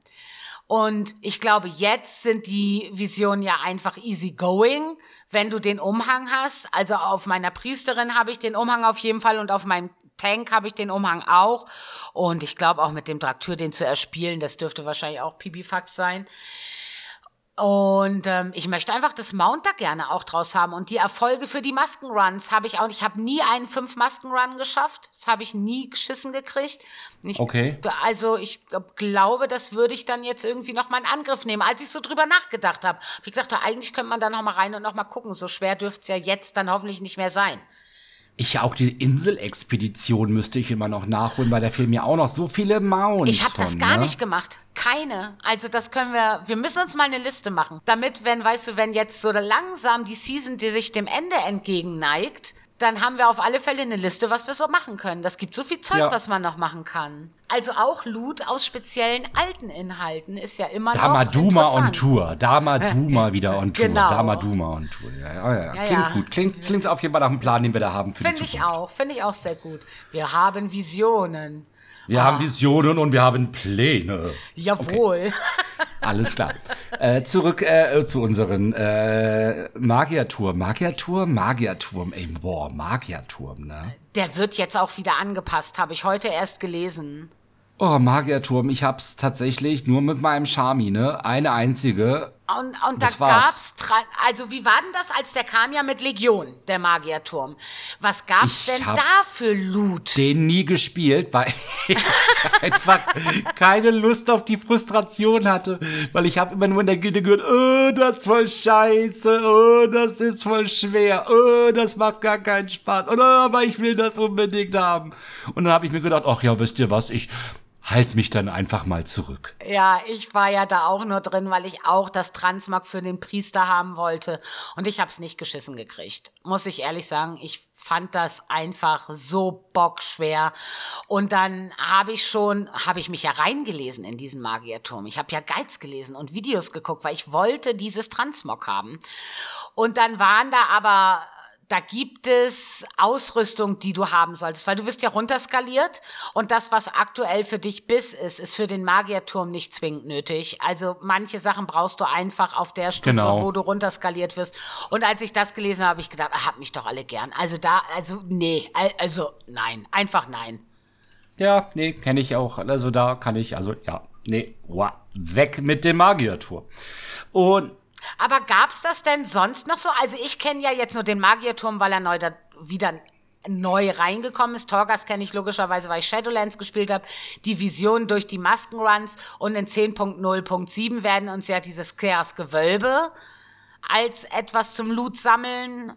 Speaker 1: Und ich glaube, jetzt sind die Visionen ja einfach easy going, wenn du den Umhang hast. Also auf meiner Priesterin habe ich den Umhang auf jeden Fall und auf meinem Tank habe ich den Umhang auch. Und ich glaube auch mit dem Trakteur den zu erspielen, das dürfte wahrscheinlich auch Pipifax sein. Und ähm, ich möchte einfach das Mount da gerne auch draus haben. Und die Erfolge für die Maskenruns habe ich auch. Ich habe nie einen fünf Maskenrun geschafft. Das habe ich nie geschissen gekriegt. Ich,
Speaker 2: Okay.
Speaker 1: Also ich glaube, das würde ich dann jetzt irgendwie noch mal in Angriff nehmen. Als ich so drüber nachgedacht habe, habe ich gedacht, eigentlich könnte man da noch mal rein und noch mal gucken. So schwer dürfte es ja jetzt dann hoffentlich nicht mehr sein.
Speaker 2: Ich auch die Inselexpedition müsste ich immer noch nachholen, weil da fehlen mir auch noch so viele Mounts
Speaker 1: Ich habe das gar
Speaker 2: ne?
Speaker 1: nicht gemacht. Keine. Also das können wir, wir müssen uns mal eine Liste machen. Damit, wenn, weißt du, wenn jetzt so langsam die Season, die sich dem Ende entgegenneigt, dann haben wir auf alle Fälle eine Liste, was wir so machen können. Das gibt so viel Zeug,
Speaker 2: Ja.
Speaker 1: was man noch machen kann. Also auch Loot aus speziellen alten Inhalten ist ja immer
Speaker 2: Dama
Speaker 1: noch
Speaker 2: Duma on. Tour. Dama Duma wieder on Tour.
Speaker 1: Genau.
Speaker 2: Dama Duma on Tour. Ja, ja, ja. Klingt gut. Klingt, klingt auf jeden Fall nach einem Plan, den wir da haben für die
Speaker 1: Finde ich auch, finde ich auch sehr gut. Wir haben Visionen.
Speaker 2: Wir haben Visionen und wir haben Pläne.
Speaker 1: Jawohl.
Speaker 2: Alles klar. Äh, zurück äh, zu unseren äh, Magierturm. Magierturm? Magierturm. Ey, boah, Magierturm, ne?
Speaker 1: Der wird jetzt auch wieder angepasst, habe ich heute erst gelesen.
Speaker 2: Oh, Magierturm, ich hab's tatsächlich nur mit meinem Charmi, ne? Eine einzige.
Speaker 1: Und, und da
Speaker 2: Das war's.
Speaker 1: gab's, also wie war denn das, als der kam ja mit Legion, der Magierturm? Was gab's
Speaker 2: Ich
Speaker 1: denn da für Loot?
Speaker 2: Den nie gespielt, weil ich einfach keine Lust auf die Frustration hatte. Weil ich habe immer nur in der Gilde gehört, oh, das ist voll scheiße, oh, das ist voll schwer, oh, das macht gar keinen Spaß. Oh, aber ich will das unbedingt haben. Und dann habe ich mir gedacht, ach ja, wisst ihr was, ich halt mich dann einfach mal zurück.
Speaker 1: Ja, ich war ja da auch nur drin, weil ich auch das Transmag für den Priester haben wollte. Und ich hab's nicht geschissen gekriegt. Muss ich ehrlich sagen, ich fand das einfach so bockschwer. Und dann habe ich schon, habe ich mich ja reingelesen in diesen Magierturm. Ich habe ja Guides gelesen und Videos geguckt, weil ich wollte dieses Transmog haben. Und dann waren da aber da gibt es Ausrüstung, die du haben solltest, weil du wirst ja runterskaliert und das, was aktuell für dich bis ist, ist für den Magierturm nicht zwingend nötig. Also manche Sachen brauchst du einfach auf der Stufe,
Speaker 2: Genau.
Speaker 1: wo du runterskaliert wirst. Und als ich das gelesen habe, habe ich gedacht, ah, hab mich doch alle gern. Also da, also nee, al- also nein, einfach nein.
Speaker 2: Ja, nee, kenne ich auch. Also da kann ich, also ja, nee, wow, weg mit dem Magierturm. Und
Speaker 1: Aber gab's das denn sonst noch so? Also ich kenne ja jetzt nur den Magierturm, weil er neu da wieder neu reingekommen ist. Torgas kenne ich logischerweise, weil ich Shadowlands gespielt habe. Die Vision durch die Maskenruns und in 10.0.7 werden uns ja dieses Chaos Gewölbe als etwas zum Loot sammeln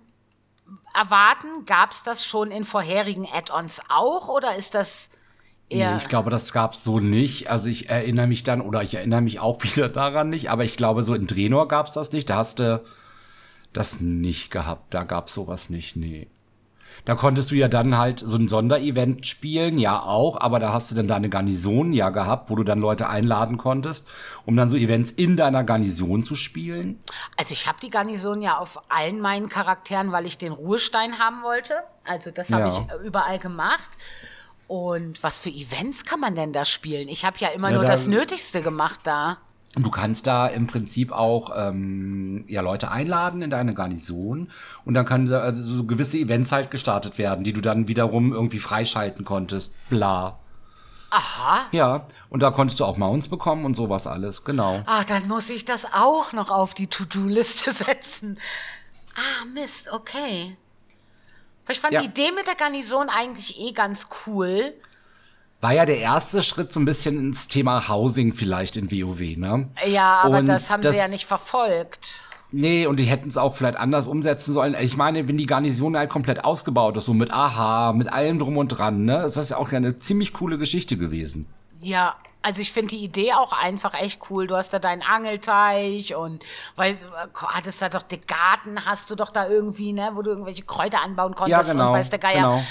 Speaker 1: erwarten. Gab's das schon in vorherigen Add-ons auch oder ist das
Speaker 2: Nee, ich glaube, das gab's so nicht. Also ich erinnere mich dann, oder ich erinnere mich auch wieder daran nicht, aber ich glaube, so in Drenor gab's das nicht. Da hast du das nicht gehabt. Da gab's sowas nicht, nee. Da konntest du ja dann halt so ein Sonderevent spielen, ja auch, aber da hast du dann deine Garnison ja gehabt, wo du dann Leute einladen konntest, um dann so Events in deiner Garnison zu spielen.
Speaker 1: Also ich habe die Garnison ja auf allen meinen Charakteren, weil ich den Ruhestein haben wollte. Also das habe
Speaker 2: Ja.
Speaker 1: ich überall gemacht. Und was für Events kann man denn da spielen? Ich habe ja immer
Speaker 2: Ja,
Speaker 1: nur
Speaker 2: da-
Speaker 1: das Nötigste gemacht da.
Speaker 2: Und du kannst da im Prinzip auch ähm, ja, Leute einladen in deine Garnison und dann können so- also so gewisse Events halt gestartet werden, die du dann wiederum irgendwie freischalten konntest. Bla.
Speaker 1: Aha.
Speaker 2: Ja, und da konntest du auch Mounts bekommen und sowas alles, genau.
Speaker 1: Ah, dann muss ich das auch noch auf die To-Do-Liste setzen. Ah, Mist, okay. Ich fand
Speaker 2: Ja.
Speaker 1: die Idee mit der Garnison eigentlich eh ganz cool.
Speaker 2: War ja der erste Schritt so ein bisschen ins Thema Housing vielleicht in WoW, ne?
Speaker 1: Ja, aber
Speaker 2: Und
Speaker 1: das haben
Speaker 2: das-
Speaker 1: sie ja nicht verfolgt.
Speaker 2: Nee, und die hätten es auch vielleicht anders umsetzen sollen. Ich meine, wenn die Garnison halt komplett ausgebaut ist, so mit Aha, mit allem drum und dran, ne, ist das ja auch eine ziemlich coole Geschichte gewesen.
Speaker 1: Ja, also ich finde die Idee auch einfach echt cool. Du hast da deinen Angelteich und weil hattest da doch den Garten, hast du doch da irgendwie, ne, wo du irgendwelche Kräuter anbauen konntest
Speaker 2: genau,
Speaker 1: und weiß der Geier.
Speaker 2: genau.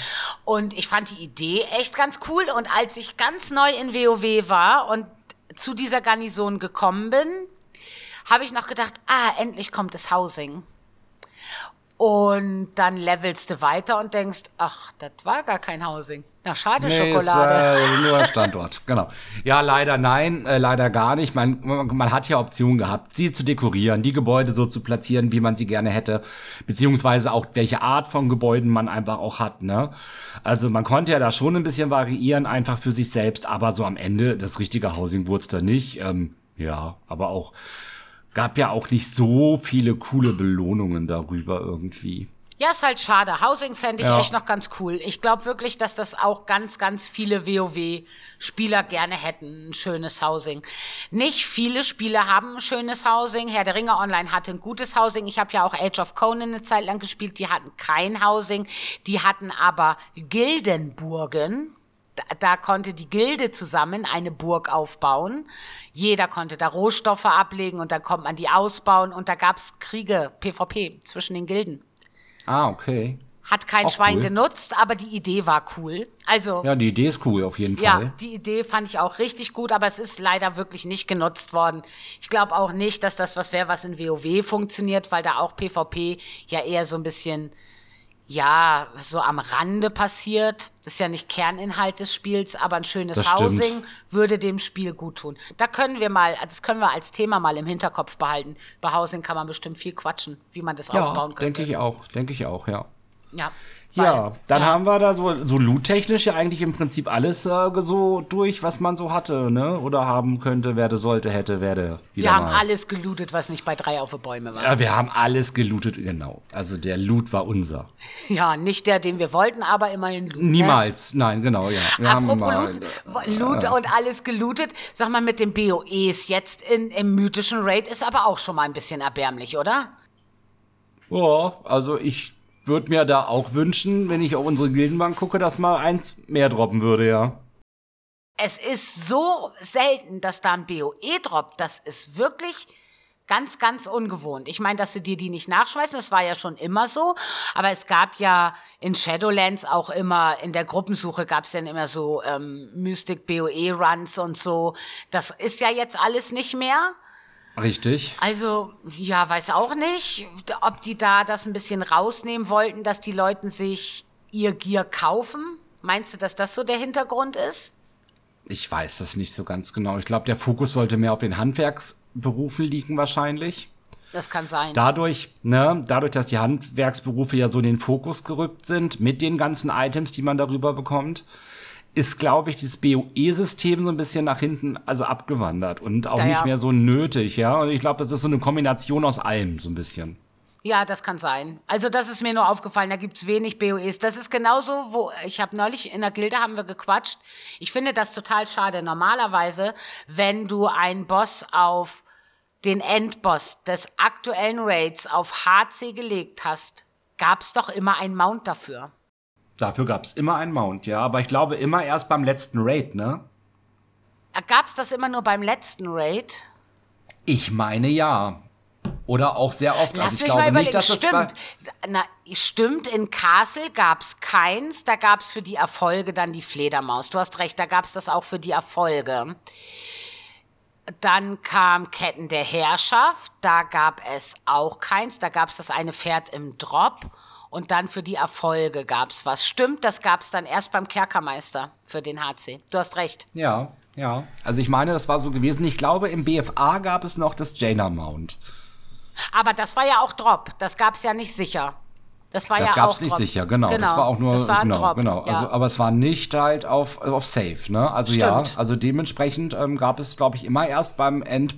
Speaker 1: Und ich fand die Idee echt ganz cool. Und als ich ganz neu in WoW war und zu dieser Garnison gekommen bin, habe ich noch gedacht, ah, endlich kommt das Housing. Und dann levelst du weiter und denkst, ach, das war gar kein Housing. Na, schade, Schokolade.
Speaker 2: Ist, äh, nur Standort, genau. Ja, leider nein, äh, leider gar nicht. Man, man, man hat ja Optionen gehabt, sie zu dekorieren, die Gebäude so zu platzieren, wie man sie gerne hätte, beziehungsweise auch welche Art von Gebäuden man einfach auch hat. Ne? Also man konnte ja da schon ein bisschen variieren, einfach für sich selbst, aber so am Ende das richtige Housing wurde es da nicht. Ähm, ja, aber auch gab ja auch nicht so viele coole Belohnungen darüber irgendwie.
Speaker 1: Ja, ist halt schade. Housing fände ich
Speaker 2: Ja.
Speaker 1: echt noch ganz cool. Ich glaube wirklich, dass das auch ganz, ganz viele WoW-Spieler gerne hätten, ein schönes Housing. Nicht viele Spieler haben ein schönes Housing. Herr der Ringe Online hatte ein gutes Housing. Ich habe ja auch Age of Conan eine Zeit lang gespielt. Die hatten kein Housing. Die hatten aber Gildenburgen. Da, da konnte die Gilde zusammen eine Burg aufbauen. Jeder konnte da Rohstoffe ablegen und dann konnte man die ausbauen. Und da gab's Kriege, PvP, zwischen den Gilden.
Speaker 2: Ah, okay.
Speaker 1: Hat kein
Speaker 2: Auch
Speaker 1: Schwein
Speaker 2: cool.
Speaker 1: genutzt, aber die Idee war cool. Also, ja,
Speaker 2: Ja, die Idee ist cool auf jeden Fall.
Speaker 1: die Idee fand ich auch richtig gut, aber es ist leider wirklich nicht genutzt worden. Ich glaube auch nicht, dass das was wäre, was in WoW funktioniert, weil da auch PvP ja eher so ein bisschen ja, so am Rande passiert. Das ist ja nicht Kerninhalt des Spiels, aber ein schönes
Speaker 2: Das stimmt.
Speaker 1: Housing würde dem Spiel gut tun. Da können wir mal, das können wir als Thema mal im Hinterkopf behalten. Bei Housing kann man bestimmt viel quatschen, wie man das
Speaker 2: Ja,
Speaker 1: aufbauen könnte.
Speaker 2: denke ich auch, denke ich auch, ja.
Speaker 1: Ja,
Speaker 2: Ja, dann
Speaker 1: ja.
Speaker 2: haben wir da so, so loot-technisch ja eigentlich im Prinzip alles äh, so durch, was man so hatte, ne? Oder haben könnte, werde, sollte, hätte, werde.
Speaker 1: Wir haben
Speaker 2: mal.
Speaker 1: alles gelootet, was nicht bei drei auf Bäume war.
Speaker 2: Ja, wir haben alles gelootet, genau. Also der Loot war unser.
Speaker 1: Ja, nicht der, den wir wollten, aber immerhin Loot. Ne?
Speaker 2: Niemals, nein, genau, ja. Wir haben
Speaker 1: Apropos
Speaker 2: mal,
Speaker 1: Loot, Loot und alles gelootet. Sag mal, mit den BOEs jetzt in, im mythischen Raid ist aber auch schon mal ein bisschen erbärmlich, oder?
Speaker 2: Ja, also ich würde mir da auch wünschen, wenn ich auf unsere Gildenbank gucke, dass mal eins mehr droppen würde, ja.
Speaker 1: Es ist so selten, dass da ein BOE droppt. Das ist wirklich ganz, ganz ungewohnt. Ich meine, dass sie dir die nicht nachschmeißen, das war ja schon immer so. Aber es gab ja in Shadowlands auch immer, in der Gruppensuche gab es dann immer so ähm, Mystic BOE-Runs und so. Das ist ja jetzt alles nicht mehr.
Speaker 2: Richtig.
Speaker 1: Also, ja, weiß auch nicht, ob die da das ein bisschen rausnehmen wollten, dass die Leute sich ihr Gear kaufen. Meinst du, dass das so der Hintergrund ist?
Speaker 2: Ich weiß das nicht so ganz genau. Ich glaube, der Fokus sollte mehr auf den Handwerksberufen liegen wahrscheinlich.
Speaker 1: Das kann sein.
Speaker 2: Dadurch, ne, dadurch, dass die Handwerksberufe ja so in den Fokus gerückt sind, mit den ganzen Items, die man darüber bekommt, ist, glaube ich, dieses BOE-System so ein bisschen nach hinten, also abgewandert und auch
Speaker 1: Ja,
Speaker 2: nicht mehr so nötig, ja. Und ich glaube, das ist so eine Kombination aus allem, so ein bisschen.
Speaker 1: Ja, das kann sein. Also das ist mir nur aufgefallen, da gibt's wenig BOEs. Das ist genauso, wo ich habe neulich in der Gilde haben wir gequatscht. Ich finde das total schade. Normalerweise, wenn du einen Boss auf den Endboss des aktuellen Raids auf HC gelegt hast, gab's doch immer einen Mount dafür.
Speaker 2: Dafür gab es immer einen Mount, ja. Aber ich glaube immer erst beim letzten Raid, ne?
Speaker 1: Gab's das immer nur beim letzten Raid?
Speaker 2: Ich meine ja. Oder auch sehr oft.
Speaker 1: Lass
Speaker 2: also ich glaube nicht, dass das bei,
Speaker 1: stimmt. Na, stimmt, in Castle gab's keins. Da gab's für die Erfolge dann die Fledermaus. Du hast recht, da gab's das auch für die Erfolge. Dann kam Ketten der Herrschaft. Da gab es auch keins. Da gab's das eine Pferd im Drop. Und dann für die Erfolge gab's was. Stimmt, das gab's dann erst beim Kerkermeister für den HC. Du hast recht.
Speaker 2: Ja, ja. Also ich meine, das war so gewesen. Ich glaube, im BFA gab es noch das Jaina Mount.
Speaker 1: Aber das war ja auch Drop. Das gab's ja nicht sicher. Das war
Speaker 2: Das
Speaker 1: ja
Speaker 2: gab's
Speaker 1: auch
Speaker 2: nicht
Speaker 1: Drop.
Speaker 2: sicher, genau. Das war auch nur,
Speaker 1: war
Speaker 2: genau,
Speaker 1: Drop.
Speaker 2: genau.
Speaker 1: Ja.
Speaker 2: Also, aber es war nicht halt auf, auf Safe, ne? Also ja,
Speaker 1: Stimmt.
Speaker 2: also dementsprechend ähm, gab es, glaube ich, immer erst beim End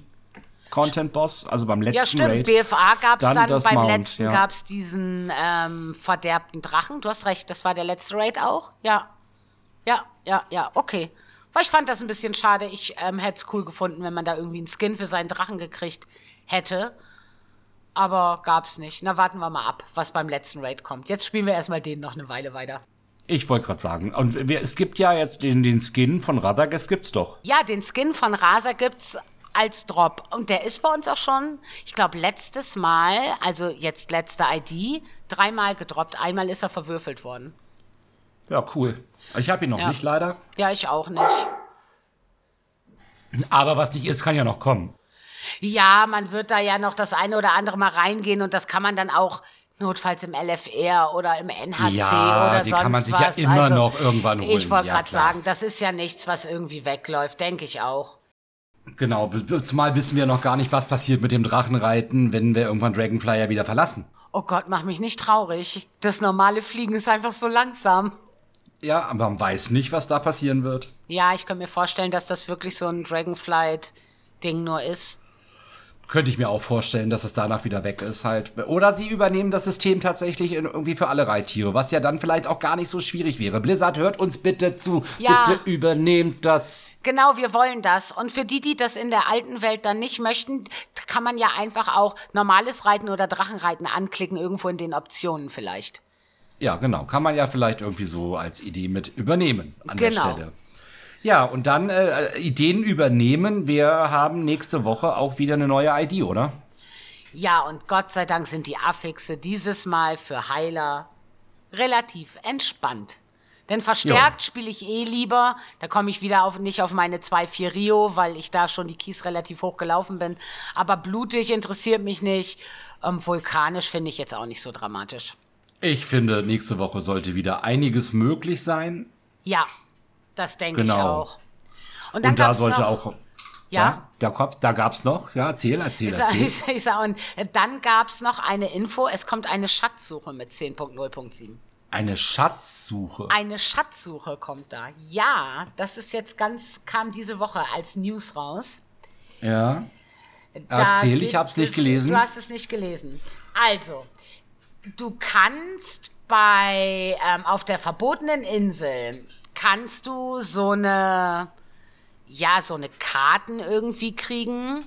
Speaker 2: Content Boss, also beim letzten
Speaker 1: Ja, stimmt.
Speaker 2: Raid.
Speaker 1: BFA gab es
Speaker 2: dann
Speaker 1: dann, beim
Speaker 2: Mount,
Speaker 1: letzten
Speaker 2: ja.
Speaker 1: gab es diesen ähm, verderbten Drachen. Du hast recht, das war der letzte Raid auch. Ja. Ja, ja, ja, okay. Weil ich fand das ein bisschen schade. Ich ähm, hätte es cool gefunden, wenn man da irgendwie einen Skin für seinen Drachen gekriegt hätte. Aber gab's nicht. Na, warten wir mal ab, was beim letzten Raid kommt. Jetzt spielen wir erstmal den noch eine Weile weiter.
Speaker 2: Ich wollte gerade sagen. Und wir, es gibt ja jetzt den, den Skin von Radagast gibt's doch.
Speaker 1: Ja, den Skin von Rasa gibt's als Drop. Und der ist bei uns auch schon, ich glaube, letztes Mal, also jetzt letzte ID, dreimal gedroppt. Einmal ist er verwürfelt worden.
Speaker 2: Ja, cool. Ich habe ihn noch
Speaker 1: Ja.
Speaker 2: nicht leider.
Speaker 1: Ja, ich auch nicht.
Speaker 2: Aber was nicht ist, kann ja noch kommen.
Speaker 1: Ja, man wird da ja noch das eine oder andere mal reingehen und das kann man dann auch notfalls im LFR oder im NHC
Speaker 2: Ja,
Speaker 1: oder
Speaker 2: die
Speaker 1: sonst
Speaker 2: kann man sich ja
Speaker 1: was.
Speaker 2: immer
Speaker 1: also,
Speaker 2: noch irgendwann holen.
Speaker 1: Ich wollte
Speaker 2: Ja,
Speaker 1: gerade sagen, das ist ja nichts, was irgendwie wegläuft, denke ich auch.
Speaker 2: Genau, zumal wissen wir noch gar nicht, was passiert mit dem Drachenreiten, wenn wir irgendwann Dragonflyer wieder verlassen.
Speaker 1: Oh Gott, mach mich nicht traurig. Das normale Fliegen ist einfach so langsam.
Speaker 2: Ja, aber man weiß nicht, was da passieren wird.
Speaker 1: Ja, ich kann mir vorstellen, dass das wirklich so ein Dragonflight-Ding nur ist.
Speaker 2: Könnte ich mir auch vorstellen, dass es danach wieder weg ist halt. Oder sie übernehmen das System tatsächlich in, irgendwie für alle Reittiere, was ja dann vielleicht auch gar nicht so schwierig wäre. Blizzard, hört uns bitte zu.
Speaker 1: Ja.
Speaker 2: Bitte übernehmt das.
Speaker 1: Genau, wir wollen das. Und für die, die das in der alten Welt dann nicht möchten, kann man ja einfach auch normales Reiten oder Drachenreiten anklicken, irgendwo in den Optionen vielleicht.
Speaker 2: Ja, genau. Kann man ja vielleicht irgendwie so als Idee mit übernehmen an der
Speaker 1: Genau.
Speaker 2: Stelle. Ja, und dann äh, Ideen übernehmen. Wir haben nächste Woche auch wieder eine neue ID, oder?
Speaker 1: Ja, und Gott sei Dank sind die Affixe dieses Mal für Heiler relativ entspannt. Denn verstärkt spiele ich eh lieber. Da komme ich wieder auf, nicht auf meine 2-4 Rio, weil ich da schon die Kies relativ hoch gelaufen bin. Aber blutig interessiert mich nicht. Ähm, vulkanisch finde ich jetzt auch nicht so dramatisch.
Speaker 2: Ich finde, nächste Woche sollte wieder einiges möglich sein.
Speaker 1: Ja, das denke
Speaker 2: Genau.
Speaker 1: ich auch. Und,
Speaker 2: Und da sollte
Speaker 1: noch,
Speaker 2: auch.
Speaker 1: Ja.
Speaker 2: da, kommt, da gab es noch. Ja, erzähl, erzähl,
Speaker 1: Ich
Speaker 2: erzähl.
Speaker 1: sag- ich sag, und dann gab es noch eine Info, es kommt eine Schatzsuche mit 10.0.7.
Speaker 2: Eine Schatzsuche.
Speaker 1: Eine Schatzsuche kommt da. Ja, das ist jetzt ganz, kam diese Woche als News raus.
Speaker 2: Ja.
Speaker 1: Da
Speaker 2: Erzähl, ich
Speaker 1: gibt
Speaker 2: hab's nicht
Speaker 1: es-
Speaker 2: gelesen.
Speaker 1: Du hast es nicht gelesen. Also, du kannst bei, ähm, auf der verbotenen Insel, kannst du so eine, ja, so eine Karten irgendwie kriegen,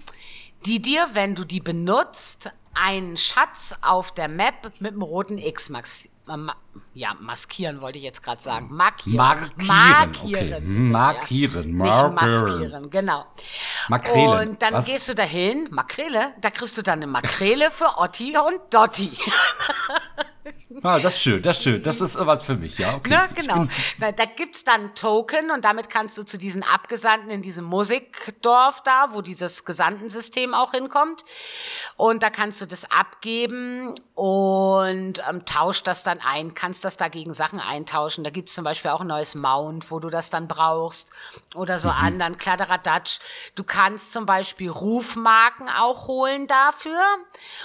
Speaker 1: die dir, wenn du die benutzt, einen Schatz auf der Map mit einem roten X max äh, ja, maskieren wollte ich jetzt gerade sagen. Markieren.
Speaker 2: Markieren,
Speaker 1: Markieren.
Speaker 2: okay.
Speaker 1: so, ja.
Speaker 2: Markieren, markieren.
Speaker 1: maskieren, genau.
Speaker 2: Makrelen.
Speaker 1: Und dann
Speaker 2: Was?
Speaker 1: gehst du dahin, Makrele, da kriegst du dann eine Makrele für Otti und Dotti.
Speaker 2: Ah, das ist schön, das ist schön. Das ist was für mich, ja. Okay.
Speaker 1: Ne, genau. Da, da gibt's dann Token und damit kannst du zu diesen Abgesandten in diesem Musikdorf da, wo dieses Gesandtensystem auch hinkommt. Und da kannst du das abgeben und ähm, tauscht das dann ein, kannst das dagegen Sachen eintauschen. Da gibt's zum Beispiel auch ein neues Mount, wo du das dann brauchst. Oder so anderen Kladderadatsch. Du kannst zum Beispiel Rufmarken auch holen dafür.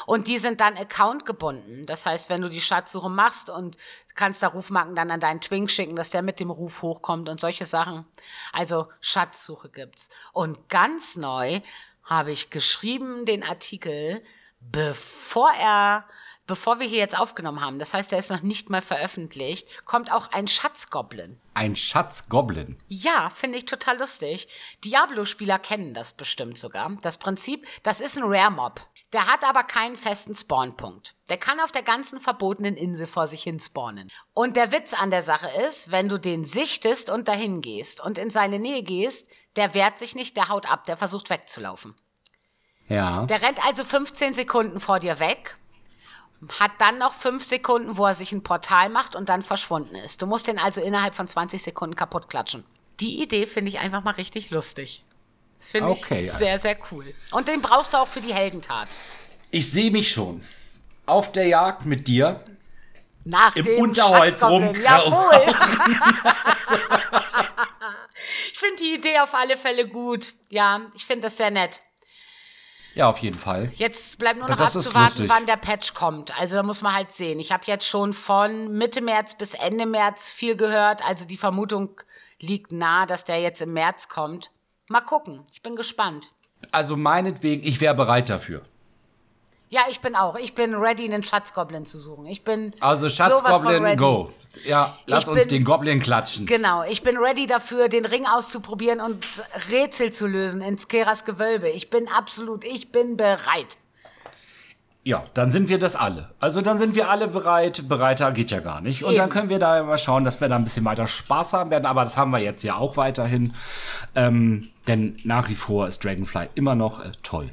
Speaker 1: Und die sind dann accountgebunden. Das heißt, wenn du die Schatzsuche machst und kannst da Rufmarken dann an deinen Twink schicken, dass der mit dem Ruf hochkommt und solche Sachen. Also Schatzsuche gibt's. Und ganz neu habe ich geschrieben den Artikel, bevor er, bevor wir hier jetzt aufgenommen haben. Das heißt, er ist noch nicht mal veröffentlicht. Kommt auch ein Schatzgoblin.
Speaker 2: Ein Schatzgoblin.
Speaker 1: Ja, finde ich total lustig. Diablo-Spieler kennen das bestimmt sogar. Das Prinzip, das ist ein Rare-Mob. Der hat aber keinen festen Spawnpunkt. Der kann auf der ganzen verbotenen Insel vor sich hin spawnen. Und der Witz an der Sache ist, wenn du den sichtest und dahin gehst und in seine Nähe gehst, der wehrt sich nicht, der haut ab, der versucht wegzulaufen.
Speaker 2: Ja.
Speaker 1: Der rennt also 15 Sekunden vor dir weg, hat dann noch 5 Sekunden, wo er sich ein Portal macht und dann verschwunden ist. Du musst den also innerhalb von 20 Sekunden kaputt klatschen. Die Idee finde ich einfach mal richtig lustig. Das finde
Speaker 2: Okay,
Speaker 1: ich
Speaker 2: ja.
Speaker 1: sehr, sehr cool. Und den brauchst du auch für die Heldentat.
Speaker 2: Ich sehe mich schon. Auf der Jagd mit dir.
Speaker 1: Nach
Speaker 2: Im
Speaker 1: dem
Speaker 2: Unterholz rumkrauchen.
Speaker 1: Jawohl. ich finde die Idee auf alle Fälle gut. Ja, ich finde das sehr nett.
Speaker 2: Ja, auf jeden Fall.
Speaker 1: Jetzt bleibt nur noch
Speaker 2: Das
Speaker 1: abzuwarten, wann der Patch kommt. Also da muss man halt sehen. Ich habe jetzt schon von Mitte März bis Ende März viel gehört. Also die Vermutung liegt nahe, dass der jetzt im März kommt. Mal gucken. Ich bin gespannt.
Speaker 2: Also meinetwegen, ich wäre bereit dafür.
Speaker 1: Ja, ich bin auch. Ich bin ready, einen Schatzgoblin zu suchen. Ich bin
Speaker 2: Also Schatzgoblin, go. Ja, lass
Speaker 1: Ich
Speaker 2: uns
Speaker 1: bin-
Speaker 2: den Goblin klatschen.
Speaker 1: Genau, ich bin ready dafür, den Ring auszuprobieren und Rätsel zu lösen in Skeras Gewölbe. Ich bin absolut, ich bin bereit.
Speaker 2: Ja, dann sind wir das alle. Also dann sind wir alle bereit. Bereiter geht ja gar nicht. Und
Speaker 1: Eben.
Speaker 2: dann können wir da mal schauen, dass wir da ein bisschen weiter Spaß haben werden. Aber das haben wir jetzt ja auch weiterhin. Ähm, denn nach wie vor ist Dragonfly immer noch äh, toll.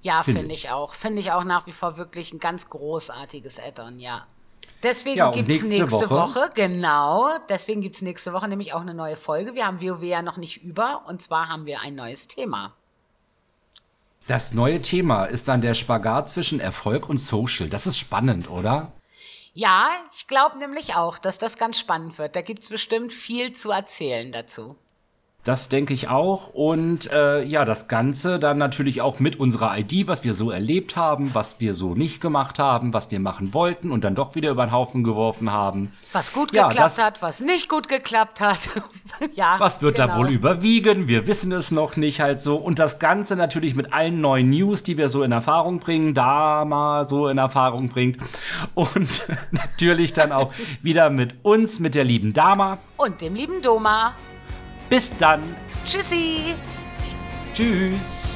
Speaker 1: Ja,
Speaker 2: Find
Speaker 1: finde
Speaker 2: ich.
Speaker 1: ich auch. Finde ich auch nach wie vor wirklich ein ganz großartiges Add-on, ja. Deswegen
Speaker 2: Ja, und
Speaker 1: gibt's
Speaker 2: nächste
Speaker 1: nächste,
Speaker 2: Woche?
Speaker 1: Woche? genau, deswegen gibt's nächste Woche nämlich auch eine neue Folge. Wir haben WoW ja noch nicht über und zwar haben wir ein neues Thema.
Speaker 2: Das neue Thema ist dann der Spagat zwischen Erfolg und Social. Das ist spannend, oder?
Speaker 1: Ja, ich glaube nämlich auch, dass das ganz spannend wird. Da gibt's bestimmt viel zu erzählen dazu.
Speaker 2: Das denke ich auch. Und äh, ja, das Ganze dann natürlich auch mit unserer ID, was wir so erlebt haben, was wir so nicht gemacht haben, was wir machen wollten und dann doch wieder über den Haufen geworfen haben.
Speaker 1: Was gut
Speaker 2: Ja,
Speaker 1: geklappt
Speaker 2: das-
Speaker 1: hat, was nicht gut geklappt hat. ja,
Speaker 2: Was wird da
Speaker 1: genau.
Speaker 2: wohl überwiegen? Wir wissen es noch nicht halt so. Und das Ganze natürlich mit allen neuen News, die wir so in Erfahrung bringen, da mal so in Erfahrung bringt. Und natürlich dann auch wieder mit uns, mit der lieben Dama.
Speaker 1: Und dem lieben Doma.
Speaker 2: Bis dann.
Speaker 1: Tschüssi.
Speaker 2: Tschüss.